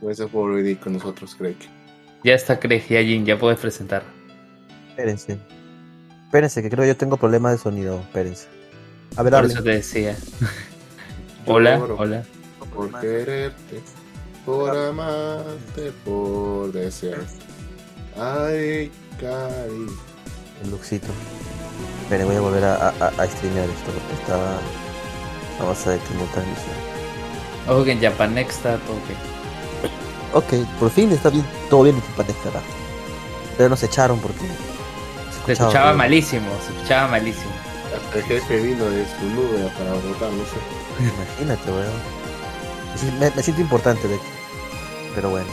Gracias por venir con nosotros, Craig. Ya está Craig, ya Jin, ya puedes presentar. Espérense. Espérense, que creo que yo tengo problemas de sonido. Espérense. A ver, Por eso te decía. hola, hola. Por quererte, por amarte, por desearte. Ay, Cari. El Luxito. Esperen, voy a volver a, a, a streamear esto porque está. Vamos a detener transmisión. Ojo que en Japan Next está todo ok. Ok, por fin está bien, todo bien en acá. Pero nos echaron porque. Se escuchaba mal malísimo, se escuchaba malísimo. Hasta el jefe vino de su nube para votar, no sé. Imagínate, weón. Me, me siento importante, de. Pero bueno.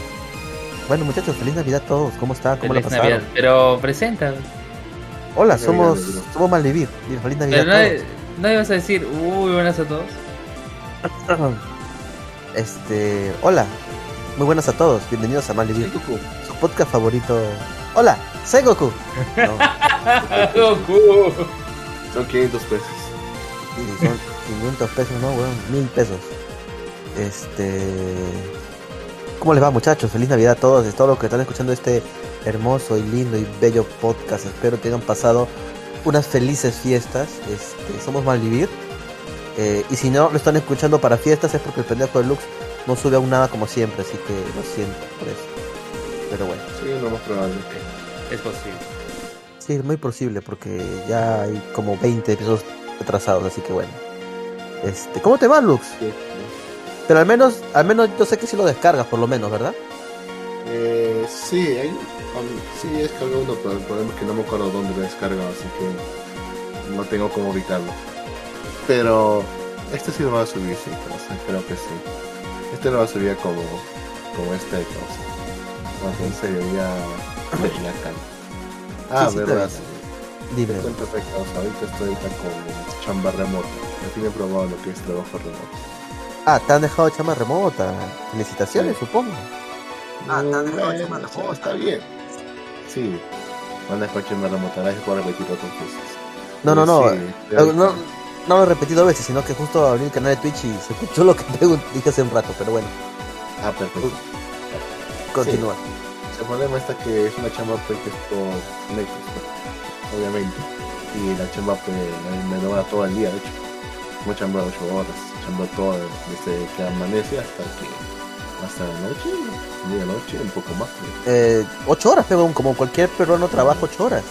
Bueno, muchachos, feliz Navidad a todos. ¿Cómo están? ¿Cómo la Feliz pasaron? Navidad. Pero presenta. Hola, Feliz somos, Navidad. somos Malvivir. Feliz Navidad Pero a no, no ibas a decir, uy, buenas a todos. todos. Este. Hola. Muy buenas a todos. Bienvenidos a Malvivir, Goku. su podcast favorito. Hola, soy Goku. No, Goku. Son 500 pesos. sí, son 500 pesos, no, weón, mil pesos. Este. ¿Cómo les va, muchachos? Feliz Navidad a todos. Es todo lo que están escuchando este hermoso y lindo y bello podcast. Espero que hayan pasado unas felices fiestas. Este, somos Malvivir. Eh, y si no lo están escuchando para fiestas es porque el pendejo de Lux no sube aún nada como siempre. Así que lo siento por eso. Pero bueno, Sí, lo más probable. Es posible. sí, es muy posible porque ya hay como 20 episodios atrasados. Así que bueno. Este, ¿Cómo te va, Lux? Sí. Pero al menos, al menos yo sé que sí lo descargas, por lo menos, ¿verdad? Eh, sí, hay, um, sí, he descargado uno, pero el problema es que no me acuerdo dónde lo he descargado, así que no tengo cómo evitarlo. Pero este sí lo va a subir, sí, cosa, creo que sí. Este lo va a subir como, como este cosa. Porque en serio, ya ya acá. Ah, Sí, sí, verdad. Dime. Otra cosa, ahorita estoy ahorita con chamba remota. Ya tiene probado lo que es trabajo remoto. Ah, te han dejado chama remota. Felicitaciones, Sí. supongo. Ah, te han dejado Bueno, chamba remota. Está bien. Sí. Van a dejar chamba remota, gracias por repetir otras veces. No, no, no. Sí, Eh, No, no, no lo he repetido dos veces, sino que justo abrí el canal de Twitch y se escuchó lo que dije hace un rato, pero bueno, Ah, perfecto. continúa. El problema está que es una chamba pues, que es por Netflix, pues, obviamente. Y la chamba pues, me demora todo el día, de hecho. No chamba 8 horas, chamba todo desde que amanece hasta que hasta la noche, medianoche, un poco más. ¿no? Eh, ocho horas, pero como cualquier peruano trabaja ocho horas.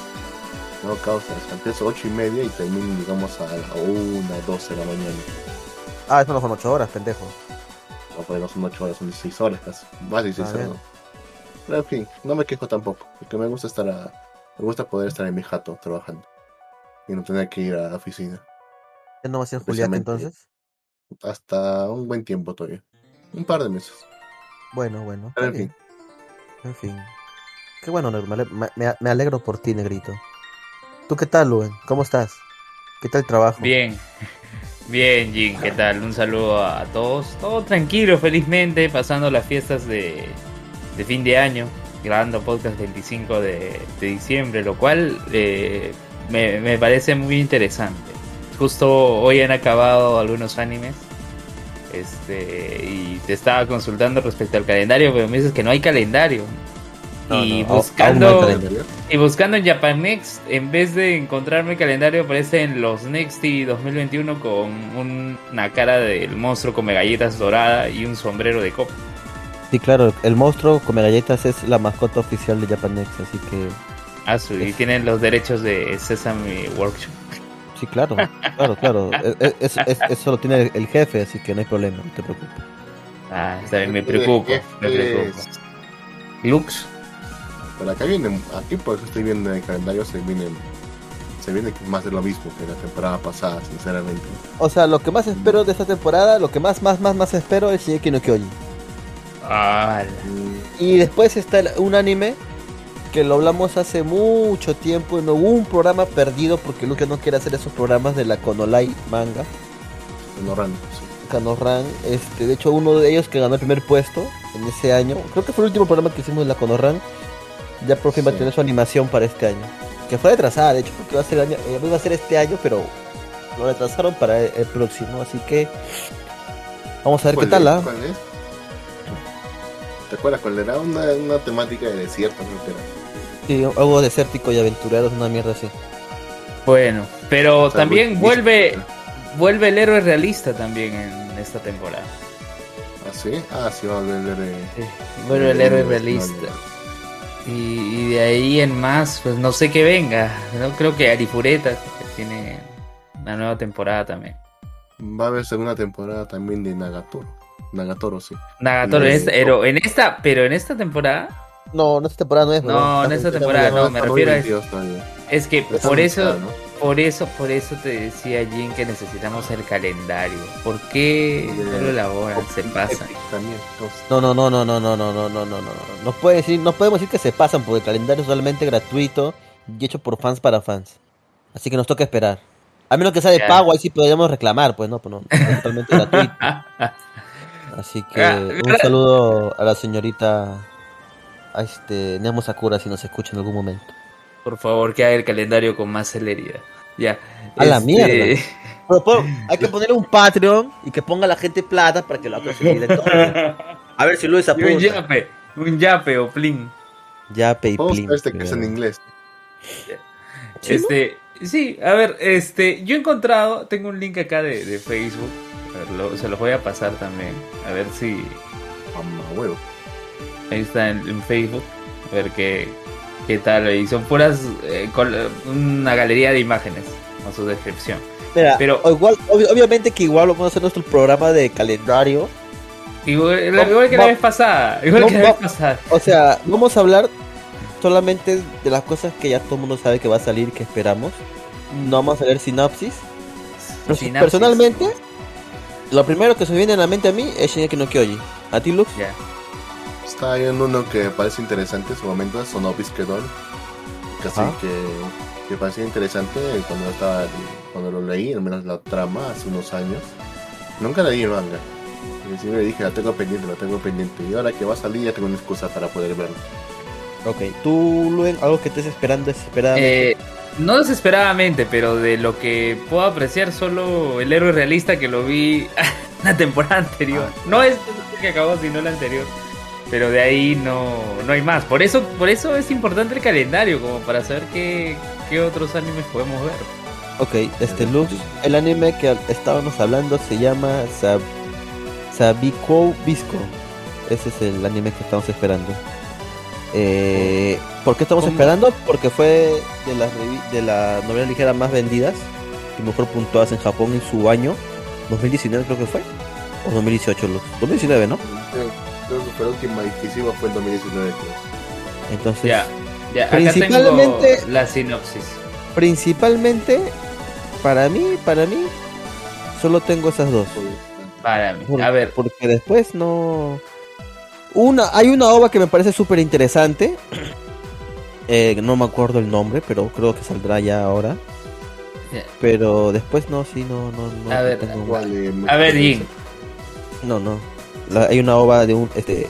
No causa, sea, empiezo 8 y media y termino, digamos, a la 1, 12 de la mañana. Ah, eso no son ocho horas, pendejo. No, porque no son 8 horas, son 16 horas casi. Más de 16 Ah, horas. bien. ¿no? Pero en fin, no me quejo tampoco, porque me gusta estar a, me gusta poder estar en mi jato trabajando y no tener que ir a la oficina. ¿Ya no va a ser Julián entonces? Hasta un buen tiempo todavía. Un par de meses. Bueno, bueno. Pero en bien. En fin. Qué bueno, me- me alegro por ti, Negrito. ¿Tú qué tal, Luen? ¿Cómo estás? ¿Qué tal el trabajo? Bien. Bien, Jin, ¿qué tal? Un saludo a todos. Todo tranquilo, felizmente, pasando las fiestas de, de fin de año, grabando podcast 25 de, de diciembre, lo cual eh, me, me parece muy interesante. Justo hoy han acabado algunos animes. Este, y te estaba consultando respecto al calendario, pero me dices que no hay calendario. No, y no, buscando y buscando en Japan Next, en vez de encontrarme el calendario, aparecen los Nexty 2021 con un- una cara del monstruo come galletas dorada y un sombrero de copa. Sí, claro, el monstruo come galletas es la mascota oficial de Japanex, así que Ah, su- y tienen los derechos de Sesame Workshop. sí, claro, claro, claro. Es- es- es- eso lo tiene el jefe, así que no hay problema, no te preocupes. Ah, está bien, me preocupo, me preocupo. Lux, Pero acá viene, aquí por eso estoy viendo en el calendario, se viene, se viene más de lo mismo que la temporada pasada, sinceramente. O sea, lo que más espero de esta temporada, lo que más, más, más, más espero es Shingeki no Kyojin. ah, Y después está un anime que lo hablamos hace mucho tiempo y no hubo un programa perdido porque Lucas no quiere hacer esos programas de la Konolai manga, no raro, sí. Kanoran. Este, de hecho, uno de ellos que ganó el primer puesto en ese año, creo que fue el último programa que hicimos de la Konoran, ya por fin va a tener su animación para este año. Que fue retrasada, de hecho, porque va a ser, el año, eh, iba a ser este año, pero lo retrasaron para el, el próximo, así que vamos a ver qué ¿Cuál tal, es? ¿ah? ¿Cuál es? ¿Te acuerdas cuál era? Una, una temática de desierto, creo que era. Sí, algo desértico y aventureros, una mierda así. Bueno, pero O sea, también muy- vuelve, vuelve el héroe realista también en esta temporada. ¿Ah, sí? Ah, sí, va a volver. Eh, Sí, Vuelve el héroe realista. no, Y, y de ahí en más, pues no sé qué venga. No creo que Arifureta tiene una nueva temporada también. Va a haber segunda temporada también de Nagatoro. Nagatoro, sí. Nagatoro, No, en esta, no. pero en esta, pero en esta temporada No, en esta temporada no es. No, weón. en esta temporada no, me refiero a todavía. es que por eso, ¿no? Por eso, por eso te decía Jin que necesitamos el calendario. ¿Por qué no lo elaboran? Se pasan. No, no, no, no, no, no, no, no, no, no, no, no. No puede decir, no podemos decir que se pasan porque el calendario es totalmente gratuito y hecho por fans para fans. Así que nos toca esperar. A menos que sea de Ya. pago, ahí sí podríamos reclamar, pues no, pues no, es totalmente gratuito. Así que Ah, un saludo a la señorita a este Nemo Sakura si nos escucha en algún momento. Por favor, que haga el calendario con más celeridad. Ya. A la Este, mierda. Pero, pero, hay que ponerle un Patreon y que ponga la gente plata para que lo haga a ver si Luis Y un apunta. yape, un yape o plin. Ya, Vamos Payplin. a este que es en inglés. ¿Sí, Este, sí, a ver, este, yo he encontrado, tengo un link acá de, de Facebook, ver, lo- se los voy a pasar también, a ver si Mamá huevo. ahí está en, en Facebook, a ver qué, qué tal, y son puras, eh, una galería de imágenes con su descripción. Mira, Pero- igual, obvi- obviamente que igual vamos a hacer nuestro programa de calendario. Igual, que la vez pasada, igual no, que la vez pasada. O sea, vamos a hablar solamente de las cosas que ya todo el mundo sabe que va a salir, que esperamos. No vamos a leer sinopsis. Pero personalmente, lo primero que se viene a la mente a mí es Shingeki no Kyoji. ¿A ti, Lux? Ya. Está viendo uno que parece interesante en su momento, Sonobis Kedon. Casi Ajá. que, que parecía interesante cuando estaba cuando lo leí, al menos la trama hace unos años. Nunca leí el manga. Y siempre dije, la tengo pendiente, la tengo pendiente. Y ahora que va a salir ya tengo una excusa para poder verlo. Ok. ¿Tú, Luen, algo que estés esperando desesperadamente? Eh, no desesperadamente, pero de lo que puedo apreciar solo el héroe realista que lo vi la temporada anterior. No es que acabó, sino la anterior. Pero de ahí no, no hay más. Por eso, por eso es importante el calendario, como para saber qué, qué otros animes podemos ver. Ok, este Lux, el anime que estábamos hablando se llama Sab Sabiko Visco. Ese es el anime que estamos esperando. Eh, ¿Por qué estamos ¿Cómo? esperando? Porque fue de las de las novelas ligeras más vendidas y mejor puntuadas en Japón en su año 2019 creo que fue o 2018 Lux. 2019, ¿no? La última que hicimos fue en 2019. creo. Entonces, Ya, ya. Acá Principalmente- tengo la sinopsis. principalmente para mí, para mí solo tengo esas dos. Para mí. Por- A ver, Porque después no. Una, hay una ova que me parece súper interesante. Eh, no me acuerdo el nombre, pero creo que saldrá ya ahora. Pero después no, sí, no, no, no. A ver, tengo- a ver, Jin. No, no. La- hay una ova de un, este,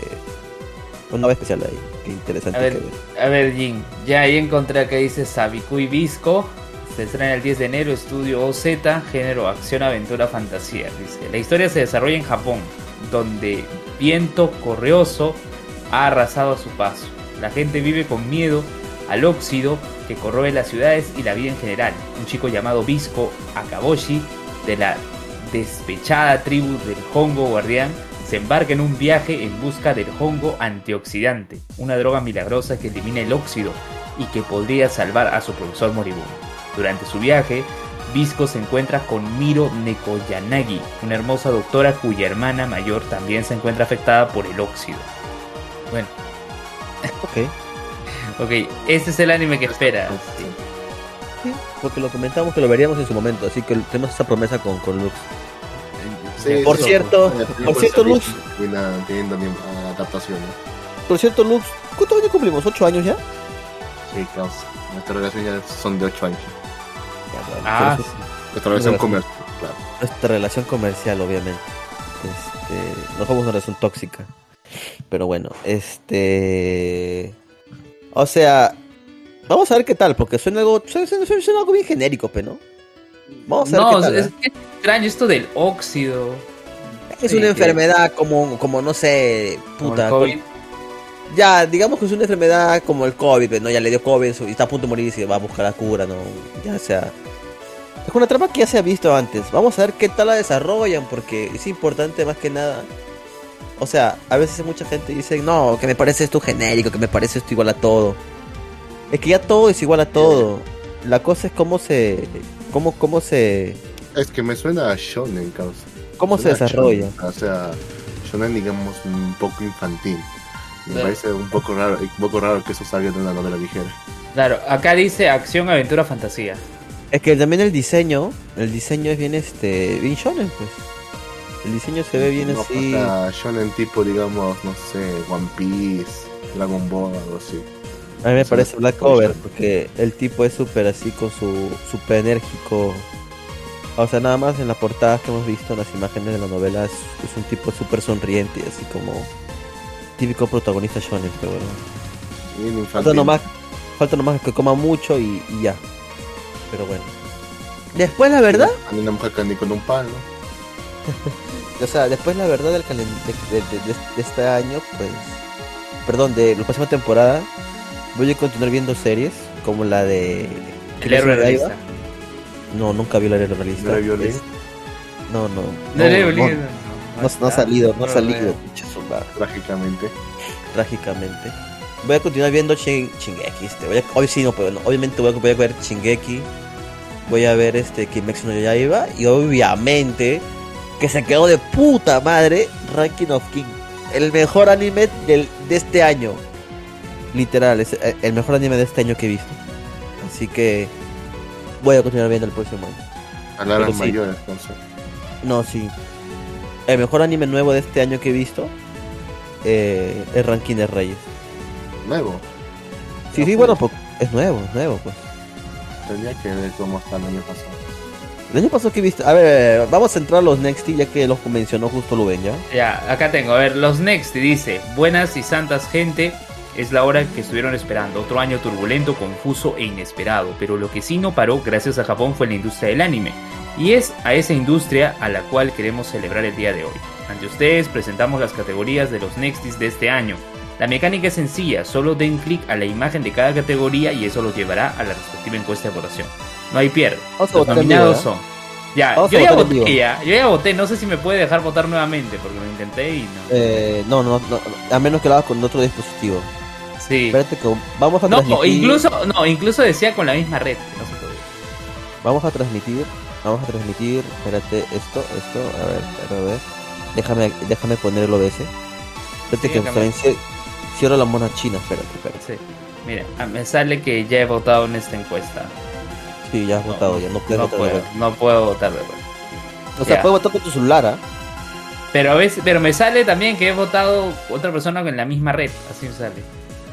una ova especial ahí. Qué interesante. A ver, que. A ver, Jin, ya ahí encontré que dice Sabiku y Visco. Se estrena el 10 de enero, estudio OZ, género acción, aventura, fantasía. Dice, la historia se desarrolla en Japón, donde viento correoso ha arrasado a su paso. La gente vive con miedo al óxido que corroe las ciudades y la vida en general. Un chico llamado Visco Akaboshi, de la despechada tribu del Hongo Guardián, se embarca en un viaje en busca del hongo antioxidante, una droga milagrosa que elimina el óxido y que podría salvar a su profesor moribundo. Durante su viaje, Visco se encuentra con Miro Nekoyanagi, una hermosa doctora cuya hermana mayor también se encuentra afectada por el óxido. Bueno, Ok. ok, este es el anime que espera. Sí, porque lo comentamos que lo veríamos en su momento. Así que tenemos esa promesa con, con Lux. Sí, Por cierto- por sí, cierto, Luz. termina teniendo anim- adaptación, ¿no? Por cierto, Lux, ¿cuántos años cumplimos? ¿Ocho años ya? Sí, claro. Nuestras relaciones ya son de 8 años. Ah, Por eso- Nuestra relación Relación. comercial, claro. nuestra relación comercial, obviamente. Este, no somos una relación tóxica. Pero bueno, este. O sea, vamos a ver qué tal, porque suena algo, suena, suena- suena algo bien genérico, pero ¿no? Vamos a ver no, qué tal. es, ¿eh? es extraño esto del óxido. Es sí, una enfermedad como, como no sé, como puta. el COVID. ya, digamos que es una enfermedad como el COVID, ¿no? Ya le dio COVID y está a punto de morir y se va a buscar la cura, ¿no? Ya sea. Es una trama que ya se ha visto antes. Vamos a ver qué tal la desarrollan, porque es importante más que nada. O sea, a veces mucha gente dice, no, que me parece esto genérico, que me parece esto igual a todo. Es que ya todo es igual a todo. La cosa es cómo se. Cómo, cómo se. Es que me suena a shonen, causa. cómo se desarrolla. shonen, O sea, shonen digamos un poco infantil. Me parece un poco raro, un poco raro que eso salga de una novela ligera. Claro, acá dice acción, aventura, fantasía. Es que también el diseño, el diseño es bien este, bien shonen pues. El diseño se ve bien No, así. O sea, shonen tipo, digamos, no sé, One Piece, Dragon Ball, algo así. A mí me parece Black Cover porque el tipo es súper así con su súper enérgico. O sea, nada más en las portadas que hemos visto, en las imágenes de la novela, es, es un tipo súper sonriente, así como típico protagonista shonen, pero bueno. Falta nomás, falta nomás que coma mucho y, y ya. Pero bueno. Después la verdad, Hay una mujer que con un palo. o sea, después la verdad del de- de- de este año, pues, perdón, de la próxima temporada, voy a continuar viendo series como la de El héroe realista. No, nunca vi la héroe realista. ¿No violín? Es- No, no. No, no, no, no ha salido, no ha salido, Trágicamente. trágicamente. Voy a continuar viendo Shin- Shingeki. Este. Voy a- hoy sí, no, pero no, obviamente voy a, voy a ver Shingeki. Voy a ver este Kimetsu no Yaiba. Y obviamente, que se quedó de puta madre, Ranking of King. El mejor anime del, de este año. Literal, es eh, el mejor anime de este año que he visto. Así que voy a continuar viendo el próximo año. Pero sí. mayores, entonces. No, sí. El mejor anime nuevo de este año que he visto eh, es Ranking de Reyes. Nuevo. Sí, sí, bueno, pues es nuevo, es nuevo, pues. Tendría que ver cómo está el año pasado. El año pasado que he visto. A ver, vamos a entrar a los Nexty ya que los mencionó justo Luben, ¿ya? Ya, acá tengo, a ver, los Next dice, buenas y santas gente, es la hora que estuvieron esperando, otro año turbulento, confuso e inesperado, pero lo que sí no paró gracias a Japón fue la industria del anime, y es a esa industria a la cual queremos celebrar el día de hoy. Ante ustedes presentamos las categorías de los Nextis de este año. La mecánica es sencilla, solo den clic a la imagen de cada categoría y eso los llevará a la respectiva encuesta de votación. No hay pierde. Los nominados vivo, son... Ya, yo ya voté ya, yo ya voté, no sé si me puede dejar votar nuevamente porque lo intenté y no. Eh, no, no, no, a menos que lo hagas con otro dispositivo. Sí. Espérate que vamos a No, transmitir. incluso, no, incluso decía con la misma red, no se podía. Vamos a transmitir. Vamos a transmitir. Espérate, esto, esto. A ver, a ver. Déjame, déjame poner el OBS. Espérate Sí, que también ci- cierro la mona china. Espérate, espérate. Sí. Mira, ah, me sale que ya he votado en esta encuesta. Sí, ya has votado, ya no puedes no votar de puedo, vuelta. no puedo votar de vuelta. O sea, Ya. puedes votar con tu celular, ¿ah? Pero a veces, pero me sale también que he votado otra persona con la misma red, así me sale.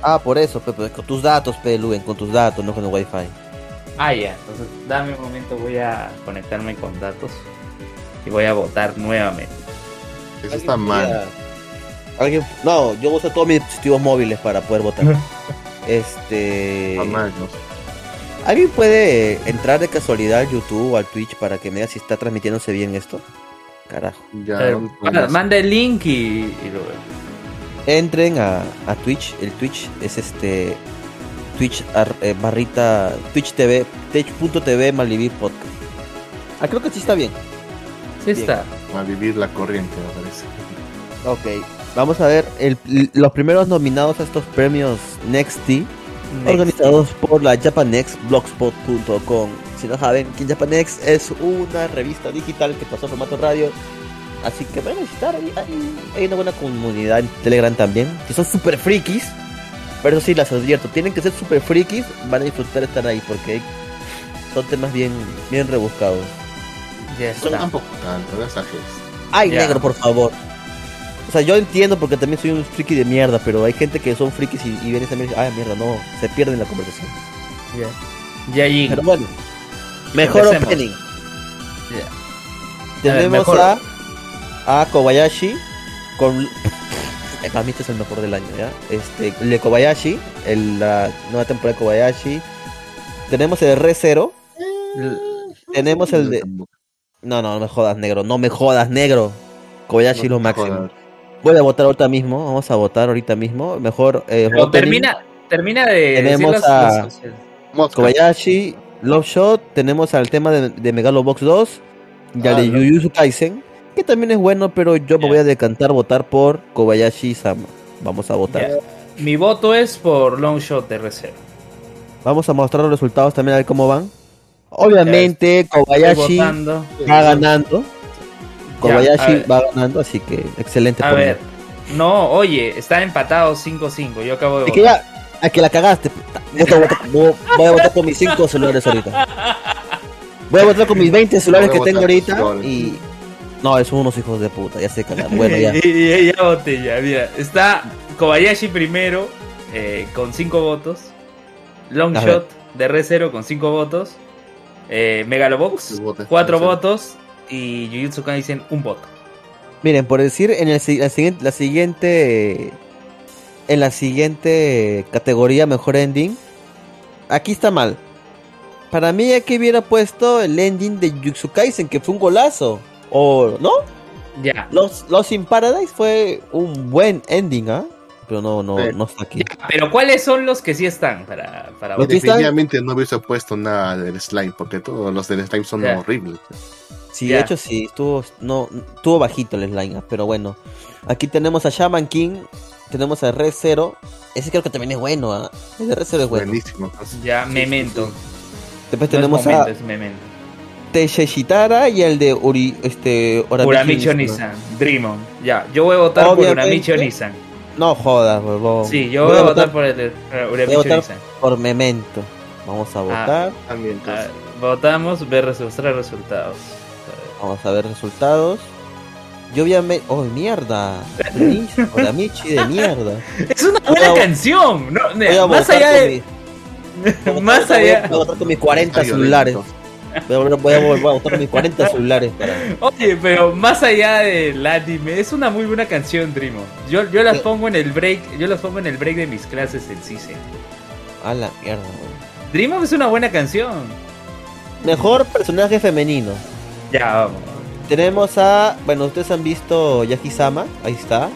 Ah, por eso, pe, pe, con tus datos, pe, Luen, con tus datos, no con el wifi. Ah, ya, entonces dame un momento, voy a conectarme con datos y voy a votar nuevamente. Eso está mal. Alguien, no, yo uso todos mis dispositivos móviles para poder votar. este, Está mal, no sé. ¿alguien puede entrar de casualidad al YouTube o al Twitch para que me diga si está transmitiéndose bien esto? Carajo. Ya, Eh, ¿dónde manda, el link y, y lo veo. Entren a, a Twitch, el Twitch es este Twitch ar- eh, barrita Twitch TV, twitch.tv Malivir Podcast. Ah, creo que sí está bien. Sí Bien. está. a vivir la corriente, me parece. Ok, vamos a ver el- los primeros nominados a estos premios Nexty, organizados por la japanex.blogspot.com. Si no saben, que Japanex es una revista digital que pasó a formato radio. Así que van a visitar, ahí, ahí hay una buena comunidad en Telegram también, que son super frikis. Pero eso sí, las advierto, tienen que ser super frikis, van a disfrutar estar ahí porque son temas bien, bien rebuscados. Ya Son tampoco tanto, no. Ay, negro, por favor. O sea, yo entiendo porque también soy un friki de mierda, pero hay gente que son frikis y, y a dices, ay, mierda, no, se pierden la conversación. Ya. Ya, Jin. Pero bueno, mejor Empecemos. opening. Ya. Tenemos mejor. a, a Kobayashi con... Para mí este es el mejor del año, ¿ya? Este, el de Kobayashi, el, la nueva temporada de Kobayashi. Tenemos el Re Zero. L- Tenemos el de... No, no, no me jodas, negro. No me jodas, negro. Kobayashi No lo máximo. jodas. Voy a votar ahorita mismo. Vamos a votar ahorita mismo. Mejor. Eh, Pero termina, termina de Tenemos decir a-. Kobayashi, Love Shot. Tenemos al tema de, de Megalobox 2. Y al Ah, de no. Jujutsu Kaisen. Que también es bueno, pero yo me voy a decantar votar por Kobayashi Sama. Vamos a votar. Mi voto es por Long Shot de reserva. Vamos a mostrar los resultados también a ver cómo van. Obviamente, Kobayashi va ganando. Kobayashi va ganando, así que excelente A mí. ver. No, oye, está empatado 5-5. Yo acabo de Es que votar. ya, a que la cagaste. Voy a votar, voy- voy a votar con mis 5 celulares ahorita. Voy a votar con mis 20 celulares que tengo votar ahorita y... No, son unos hijos de puta, ya se cagaron. Bueno, ya. ya, ya, ya voté, ya, mira. Está Kobayashi primero eh, con 5 votos. Long A Shot de Re 0 con 5 votos. Eh, Megalobox, Sus votos, 4 sí. votos. Y Jujutsu Kaisen, un voto. Miren, por decir, en el, la, siguiente, la siguiente... En la siguiente categoría, mejor ending. Aquí está mal. Para mí aquí hubiera puesto el ending de Jujutsu Kaisen, que fue un golazo. O, ¿no? Ya. Los, Los in Paradise fue un buen ending, ¿ah? Pero no, no, no está aquí. Pero ¿cuáles son los que sí están para, para Los Definitivamente no hubiese puesto nada del slime, porque todos los del slime son Ya. horribles. Sí, Ya. de hecho sí, estuvo, no, estuvo bajito el slime, pero bueno. Aquí tenemos a Shaman King, tenemos a Red Zero. Ese creo que también es bueno, ¿ah? El de Red Zero es bueno. Buenísimo. Ya, Sí, Memento. Después No es tenemos momento, a es Memento. Teshishitara y el de Uri, este, Uramichi Onisan, Dream On. Ya, yo voy a votar por Obviamente. Uramichi Onisan. No jodas, huevón. Sí, yo voy, a votar por el de uh, Uramichi votar- Onisan. por Memento. Vamos a votar, También, Ah, votamos, ver resultados. vamos a ver resultados. Yo obviamente... ¡Oh, mierda! Uramichi de mierda. Es una Voy buena a- canción. No, Voy a más votar allá con de. mi- Más allá. Voy a votar con mis 40 Está celulares. violento. A, voy a- voy a con mis 40 celulares para... Oye, pero más allá del anime, es una muy buena canción, Dream On. Yo, yo las pongo en el break. Yo las pongo en el break de mis clases en CICE. A la mierda, weón. Dream es una buena canción. Mejor personaje femenino. Ya, vamos. Tenemos a. Bueno, ustedes han visto Yaki-sama. Ahí está.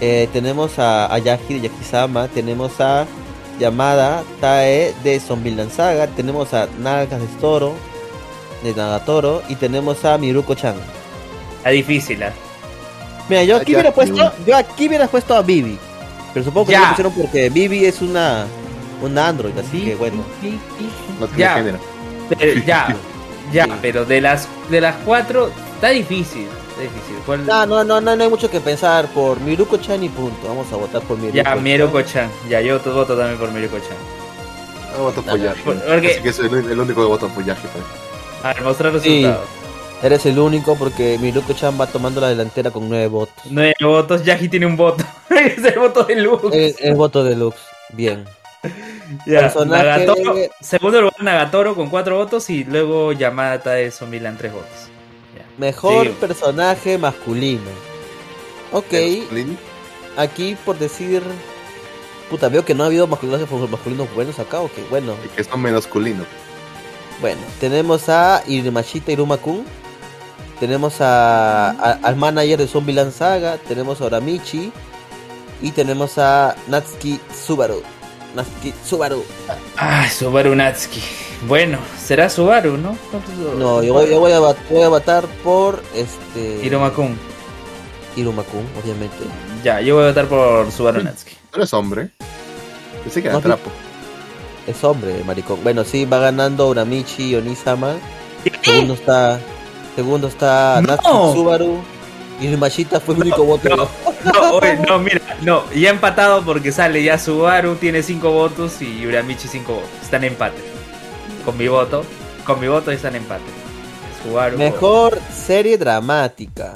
Eh, tenemos a, a Yaki de Yaki-sama. Tenemos a Yamada Tae de Zombieland Saga. Tenemos a Nagas de Toro. De Nagatoro. Y tenemos a Miruko-chan. Está difícil, ¿ah? Mira, yo A aquí hubiera puesto. Yo aquí hubiera puesto a Vivi. Pero supongo que Ya. no lo pusieron porque Vivi es una. Una Android. Así que bueno. No tiene Ya. género. Pero, ya, ya, Sí. pero de las de las cuatro está difícil. Está difícil. ¿Cuál? No, no, no, no, no hay mucho que pensar. Por Miruko-chan y punto. Vamos a votar por Miruko. ya, Miruko-chan. Ya, yo te voto también por Miruko-chan. Voto por Yashi. Por- porque- Así que soy el, el único que voto por Yashi. pues. A ver, mostrar Sí. resultados. Eres el único porque Miruko-chan va tomando la delantera con nueve votos. Nueve votos, Yaji tiene un voto. es el voto de Luz. El, el voto deluxe. Bien. Ya, personaje Nagatoro, de- segundo lugar Nagatoro con cuatro votos y luego Yamada de Zombieland tres votos. Mejor Sí. personaje masculino. Ok, Lin, aquí por decir... Puta, veo que no ha habido masculinos, masculinos buenos acá, ok, bueno. y que son menos culinos. Bueno, tenemos a Irumashita Iruma-kun. Tenemos a, a- al manager de Zombieland Saga. Tenemos a Oramichi. Y tenemos a Natsuki Subaru. Natsuki Subaru. Ah, Subaru Natsuki. Bueno, será Subaru, ¿no? No, yo voy, yo voy a, voy a votar por este... Hiroma-kun. Iruma-kun, obviamente. Ya, yo voy a votar por Subaru Natsuki. ¿Tú eres hombre? Pensé que era No, trapo. Es hombre, maricón. Bueno, sí, va ganando Uramichi Onisama. Segundo está. Segundo está ¡No! Natsuki Subaru. Y Mashita fue el único voto. No, no, oye, no, mira, no, ya empatado porque sale ya Subaru tiene 5 votos y Uramichi 5 votos. Están en empate. Con mi voto, con mi voto están empate. Mejor serie dramática.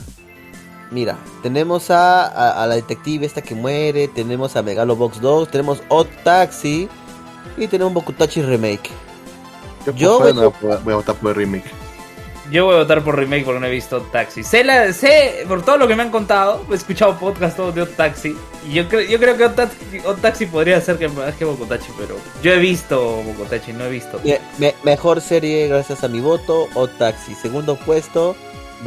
Mira, tenemos a, a, a la detective esta que muere. Tenemos a Megalobox 2. Tenemos Odd Taxi. Y tenemos Bokutachi Remake. Yo, Yo voy a votar por el remake. Yo voy a votar por remake porque no he visto Taxi. Sé, la, sé por todo lo que me han contado, he escuchado podcast todos de Odd Taxi. Y yo, creo yo creo que Odd Taxi, Odd Taxi podría ser que más que Bokotachi, pero yo he visto Bokotachi, no he visto Me- me- mejor serie gracias a mi voto. Odd Taxi. Segundo puesto.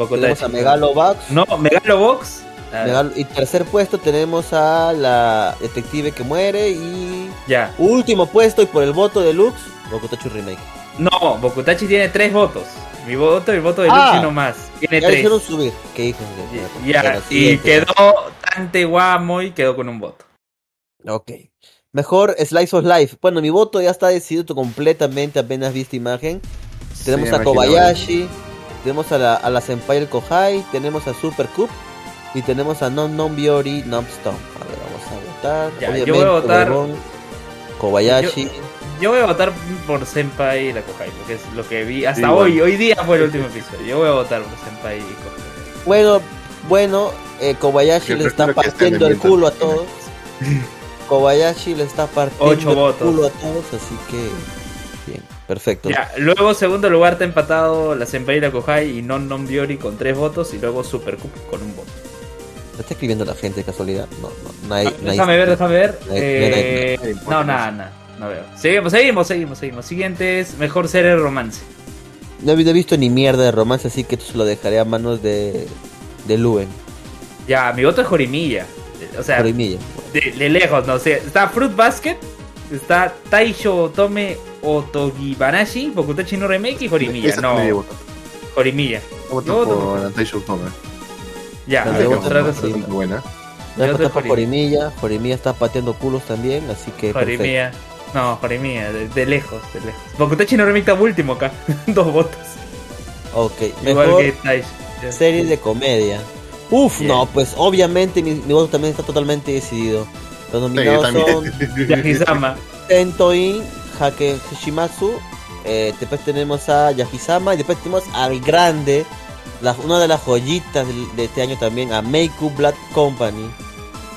Tenemos a Megalobox. No, Megalobox. A ver, Megalo- y tercer puesto tenemos a la detective que muere y Ya. último puesto y por el voto de Lux, Bokutachi Remake. No, Bokutachi tiene tres votos. Mi voto y el voto de Ah. Luchi nomás. Tiene Ya tres. hicieron subir, qué hijos de Ya, y quedó Tante Guamo y quedó con un voto. Ok. Mejor Slice of Life. Bueno, mi voto ya está decidido completamente, apenas viste imagen. Tenemos Sí, a imagino, Kobayashi, tenemos a la, a la Senpai el Kohai, tenemos a Super Cup y tenemos a Non Non Biori Numbstone. A ver, vamos a votar. Ya, yo Obviamente, voy a votar- Kobayashi. Yo voy a votar por Senpai y la Kohai, porque es lo que vi hasta Sí, hoy. bueno. Hoy día fue el último episodio. Yo voy a votar por Senpai y Kohai. Bueno, bueno, eh, Kobayashi Yo le está partiendo el culo a todos. Kobayashi le está partiendo Ocho el votos. culo a todos, así que bien, perfecto. Ya, luego segundo lugar está empatado la Senpai y la Kohai y Non Non Biori con tres votos y luego Super Cup con un voto. ¿Lo está escribiendo la gente de casualidad? No, no, no hay, Ah, no hay- déjame ver, déjame ver. no hay- Eh, no, nada, nada. No veo. Seguimos, seguimos, seguimos, seguimos. Siguiente es mejor serie de romance. No he no visto ni mierda de romance, así que esto se lo dejaré a manos de, de Luen. Ya, mi voto es Jorimilla. O sea, Jorimilla. de, de lejos, no sé. Está Fruit Basket, está Taisho Otome Otogibanashi, Bokutachi no Remake y Jorimilla. Esa No. Jorimilla. Voto por por- Antaisho Tome. Ya. Jorimilla. Buena. Votar de por Jorimilla. Jorimilla. Jorimilla está pateando culos también, así que perfecto. No, Jorimilla, de, de lejos, de lejos. Bokutachi no está último acá. Dos votos. Ok, Igual mejor que Taisho. Ya. serie de comedia. Uf, no, pues obviamente mi, mi voto también está totalmente decidido. Los Sí, nominados son. Yahisama. Tentoin, Hake Hashimatsu, eh, después tenemos a Yahisama y después tenemos al grande, la- una de las joyitas de, este año también, a Meiku Black Company.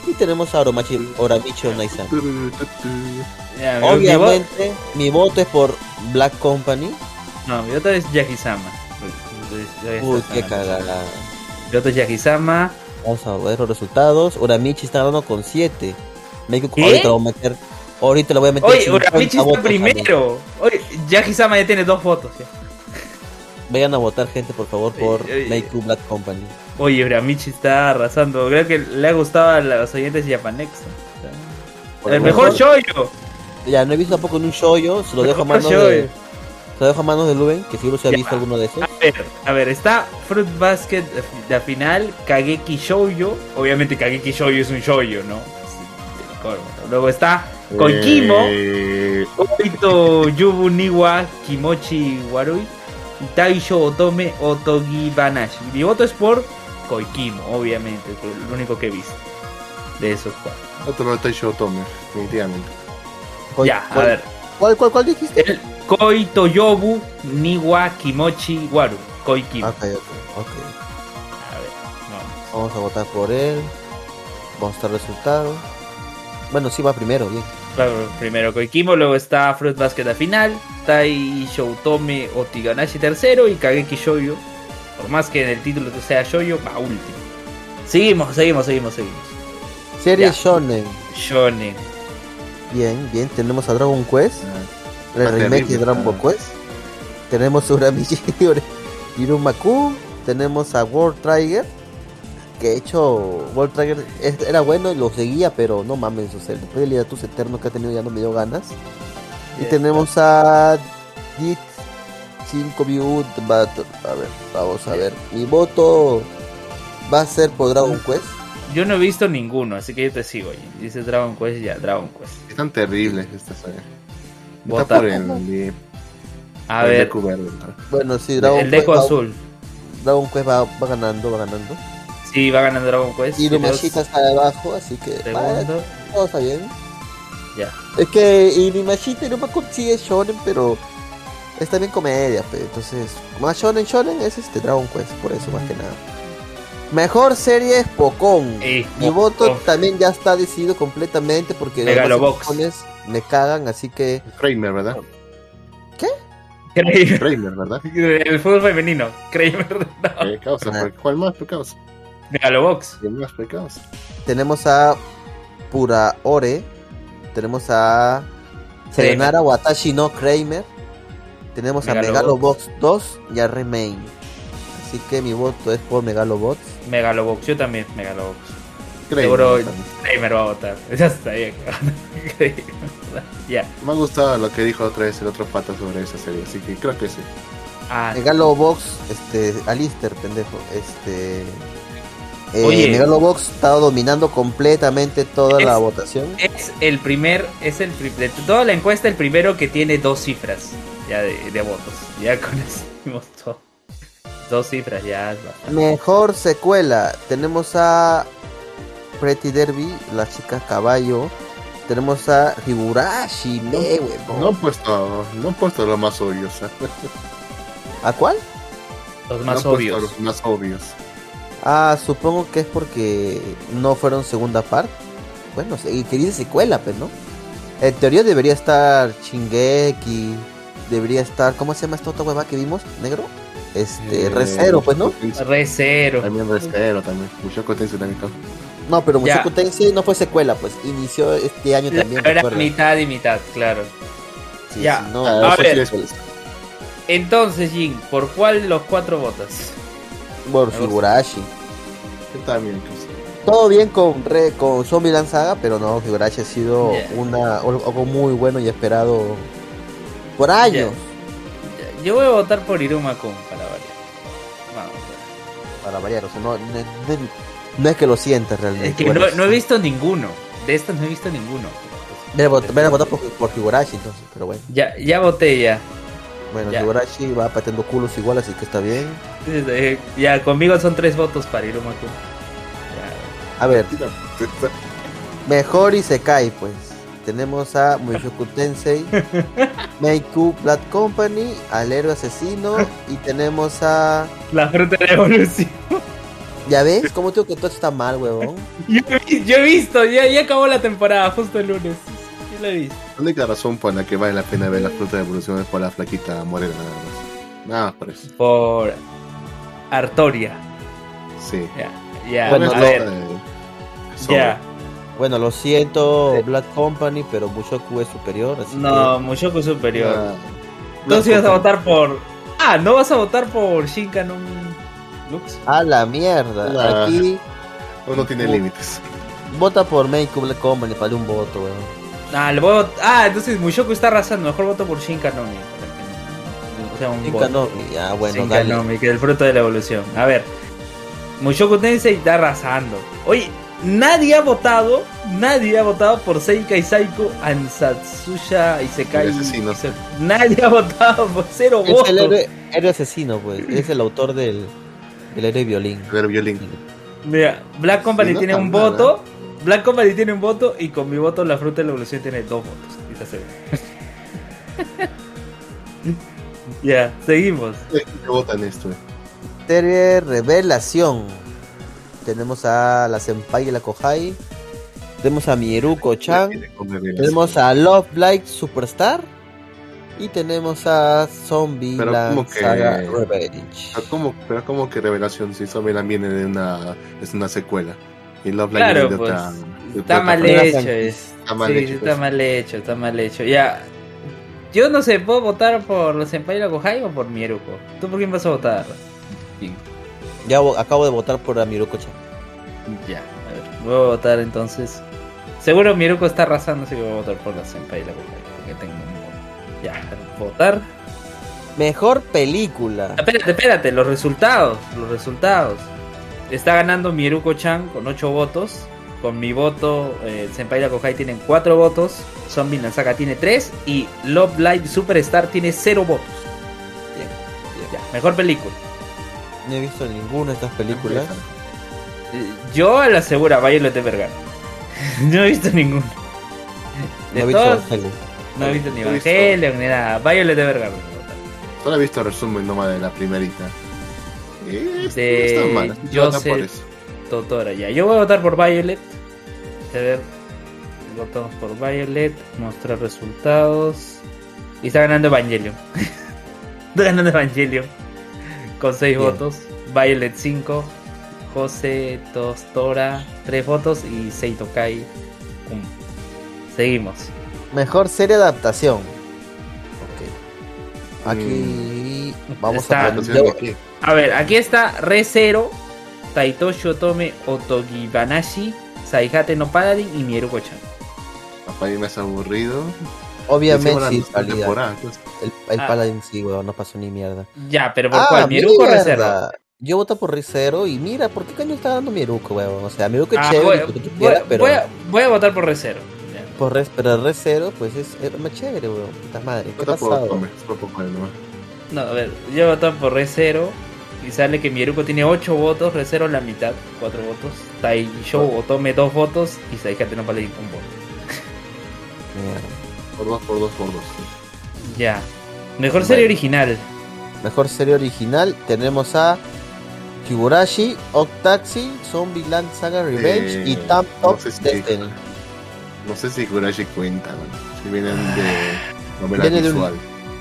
Y tenemos a Oromachi, Oramichi Onaisan. Vo- Obviamente, mi voto es por Black Company. No, mi voto es Yahisama. Uy, qué cagada. Mi voto es Yahisama. Vamos a ver los resultados. Oramichi está ganando con 7. Meiku ¿Qué? ahorita lo voy a meter. Ahorita lo voy a meter. Oye, 50 Uramichi está primero. Oye, ya tiene dos votos. ya. Vayan a votar, gente, por favor, por. Meiku Black Company. Oye, Uramichi está arrasando. Creo que le ha gustado a los oyentes de Japanex. El mejor- shoyo. Ya, no he visto tampoco en un shoyo, se lo dejo a manos de, se lo dejo a manos de Luben, que seguro se ha Ya. visto alguno de esos. A ver, a ver, está Fruit Basket, la final, Kageki Shoujo. Obviamente Kageki Shoujo es un shoujo, ¿no? Luego está Koikimo, Eh, Oito Yubu Niwa Kimochi Warui y Taisho Otome Otogi Banashi. Mi voto es por Koikimo, obviamente, por lo único que he visto de esos cuatro. otro Antaisho Tome, definitivamente. ¿Cuál- ya, a ver. ¿Cuál, cuál, cuál dijiste? El Koito Yobu Niwa Kimochi Waru. Koikimo. Ok, ok, ok. A ver, vamos. Vamos a votar por él. Vamos a estar resultados. Bueno, sí va primero, bien. Claro, primero Koikimo, luego está Fruit Basket a final, Tai Shoutome Otiganashi tercero y Kageki Shoujo. Por más que en el título sea Shoujo, va último. Seguimos, seguimos, seguimos, seguimos. Serie Ya. Shonen. Shonen. Bien, bien. Tenemos a Dragon Quest. El remake de Dragon. Quest. Tenemos a Uramichi Irumaku. Tenemos a World Trigger. Que de hecho, World Trigger era bueno y lo seguía, pero no mames, o sea, después del hiatus eterno que ha tenido ya no me dio ganas. Y tenemos a Dit 5 View Battle. A ver, vamos a ver. Mi voto va a ser por Dragon Quest. Yo no he visto ninguno, así que yo te sigo. Jin. Dice Dragon Quest, ya, Dragon Quest. Están terribles estas sagas. Está Vota. por el, el, A el ver, Deku verde, ¿no? Bueno, sí, Dragon el Quest, Deco va, azul. Dragon Quest va, va ganando, va ganando. Sí, va ganando Dragon Quest. Y Lumashita está debajo, así que Segundo, todo está bien. ya. Es que Inumashita y Irumaku sí es shonen, pero es también comedia, pues. Entonces, más shonen shonen es este Dragon Quest, por eso más que nada. Mejor serie es. Eh, Mi voto también ya está decidido completamente porque los Megalobox. Pokones me cagan, así que Kramer, ¿verdad? Kramer. Kramer, ¿verdad? El fútbol femenino. Kramer. No. Eh, causa. ¿por- ¿Cuál más? ¿Por causa? Megalobox. ¿Quién más? ¿Por causa? tenemos a Pura Ore, tenemos a Serenara Watashi no Kramer, tenemos a Megalobox. Megalobox 2 y a Remain. Así que mi voto es por Megalobots. Megalobox, yo también, Megalobox. Kramer Seguro. Kramer va a votar. Ya está bien. ya. Me ha gustado lo que dijo otra vez el otro pata sobre esa serie, así que creo que sí. Ah, Megalobox, este, Alister, pendejo, este... Eh, Oye. Megalobox estaba dominando completamente toda la votación. es el primer, es el de toda la encuesta el primero que tiene dos cifras ya de, de votos. Ya con eso hicimos todo. Dos cifras ya es bastante. Mejor secuela, tenemos a Pretty Derby, la chica caballo. Tenemos a Higurashi, me, huevón. No han puesto, no han puesto lo más obvios. ¿eh? ¿A cuál? Los No más puesto obvios. Los más obvios. Ah, supongo que es porque no fueron segunda parte. Bueno, se- y que dice secuela, pues, ¿no? En teoría debería estar Shingeki, debería estar, ¿cómo se llama esta otra hueva que vimos? ¿Negro? Este, Eh, Recero, pues, ¿no? Mushoku Tensei. Re cero. También Recero, también. Mushoku Tensei también. está. No, pero. Mushoku Tensei no fue secuela, pues, inició este año también. Era mitad y mitad, claro. Sí, ya. sí, no, Ah, a eso ver. sí es el- Entonces, Jin, ¿por cuál de los cuatro votas? por Higurashi. Yo también. Todo bien con Re, con Zombieland Saga, pero no, Higurashi ha sido una algo muy bueno y esperado por años. Yo voy a votar por Iruma Kun. Para variar, o sea, no, no, no- no es que lo sientas realmente. Es que Bueno, no, no he visto ninguno. De estos no he visto ninguno. Ven a votar por, por Higurashi entonces, pero bueno. Ya, ya voté ya. Bueno, Ya. Higurashi va pateando culos igual, así que está bien. Eh, Ya, conmigo son tres votos para Iruma Kun. Ya. A ver, mejor y se cae, pues. Tenemos a Mushoku Tensei, Meiku Blood Company, al héroe asesino y tenemos a... La fruta de la evolución. ¿Ya ves? ¿Cómo digo que todo está mal, huevón? Yo, he- yo he visto, ya, ya acabó la temporada, justo el lunes. Yo lo he visto. La única razón por la que vale la pena ver la fruta de evolución es por la flaquita morena, nada más. Nada más por eso. Por Artoria. Sí. Ya, ya. Bueno, a no, ver, Eh, ya. Bueno, lo siento, Blood Company, pero Mushoku es superior, así No, Mushoku superior. Ah, Tú sí vas a votar por. Ah, ¿no vas a votar por Shinkanon Lux? A la mierda. Aquí Uno tiene límites. vota por Meiku Blood Company para un voto, huevón. Ah, le voy a vot- ah, entonces Mushoku está arrasando. Mejor voto por Shinkanomi. O sea, un voto. Shinkanomi, ya bueno, dale. Shinkanomi, que es el fruto de la evolución. A ver. Mushoku Tensei está arrasando. Oye, nadie ha votado. Nadie ha votado por Seikai Saiko Ansatsuya Isekai. El asesino. Nadie ha votado por cero Es votos. el héroe, asesino, pues. Es el autor del, del héroe violín. Ver violín. Mira, Black Company Sí, no tiene un voto. Black Company tiene un voto y con mi voto la fruta de la evolución tiene dos votos. Ya, seguimos. ¿Qué votan esto? eh? Serie Revelación. Tenemos a la Senpai y la Kohai. Tenemos a Mieruko Chan. Tenemos a Love Light Superstar. Y tenemos a Zombie Pero Land como que- Saga Revenge. Pero como, pero como que revelación si Zombieland viene de una es una secuela y Love Live Claro, viene de pues, otra de Está otra mal hecho. Es. Está mal sí, hecho, está pues. mal hecho, está mal hecho. Ya. Yo no sé, ¿puedo votar por los Senpai y la Kohai o por Mieruko? ¿Tú por quién vas a votar? Ya acabo de votar por a Mieruko Chan. Ya, a ver, voy a votar entonces. Seguro Miruko está arrasando, así que voy a votar por la Senpai y la porque tengo un. Ya, votar. Mejor película. Espérate, espérate, los resultados, los resultados. Está ganando Miruko Chan con 8 votos. Con mi voto, eh, Senpai y la Kohai tienen 4 votos. Zombie Nansaka tiene 3. Y Love Live Superstar tiene 0 votos. Bien, Ya, mejor película. No he visto ninguna de estas películas. Yo a la segura, Violet Evergarden. no he visto ninguno. No De he visto Evangelion. no he visto ni No he visto. Evangelion ni nada. Violet Evergarden. Solo he visto resumen nomás de la primerita. Eh, De no está mal, por eso. Totora ya. Yo voy a votar por Violet. A ver. Votamos por Violet. Mostrar resultados. Y está ganando Evangelion. está ganando Evangelion. Con 6 Bien. votos. Violet 5. José Tostora 3 votos. Y Seito Kai 1. Seguimos. Mejor serie de adaptación. Ok. Aquí vamos Está- a aquí. A ver, aquí está Re Zero, Taitoshi Otome Otogibanashi, Saihate no Paladin y Mieruko-chan. Papá, me has aburrido. Obviamente sí, temporada, pues. El, el Ah. Paladin sí, weón, no pasó ni mierda. Ya, pero ¿por Ah, cuál? ¿Mieruko o Re Zero? mierda. Yo voto por Rizero y mira, ¿por qué coño está dando Mieruko, weón? O sea, Mieruko es Ah, chévere, voy, lo que tú voy- quieras, pero, voy a, voy a votar por Re Zero. Ya. por Re- pero Rizero, pues es, es más chévere, weón. Puta madre, ¿qué pasado? Nomás. No, a ver, yo voy a votar por Re Zero y sale que Mieruko tiene 8 votos, Re Zero la mitad, 4 votos, Taisho Otome 2 votos y no Paladin un voto. Mierda. Por dos, por dos, por dos. Ya. Mejor serie original. Mejor serie original tenemos a Higurashi, Octaxi, Zombieland Saga Revenge Eh, y Tam no Top sé si- Destiny. No sé si cuenta, ¿no? Si vienen de novela Viene de un- visual.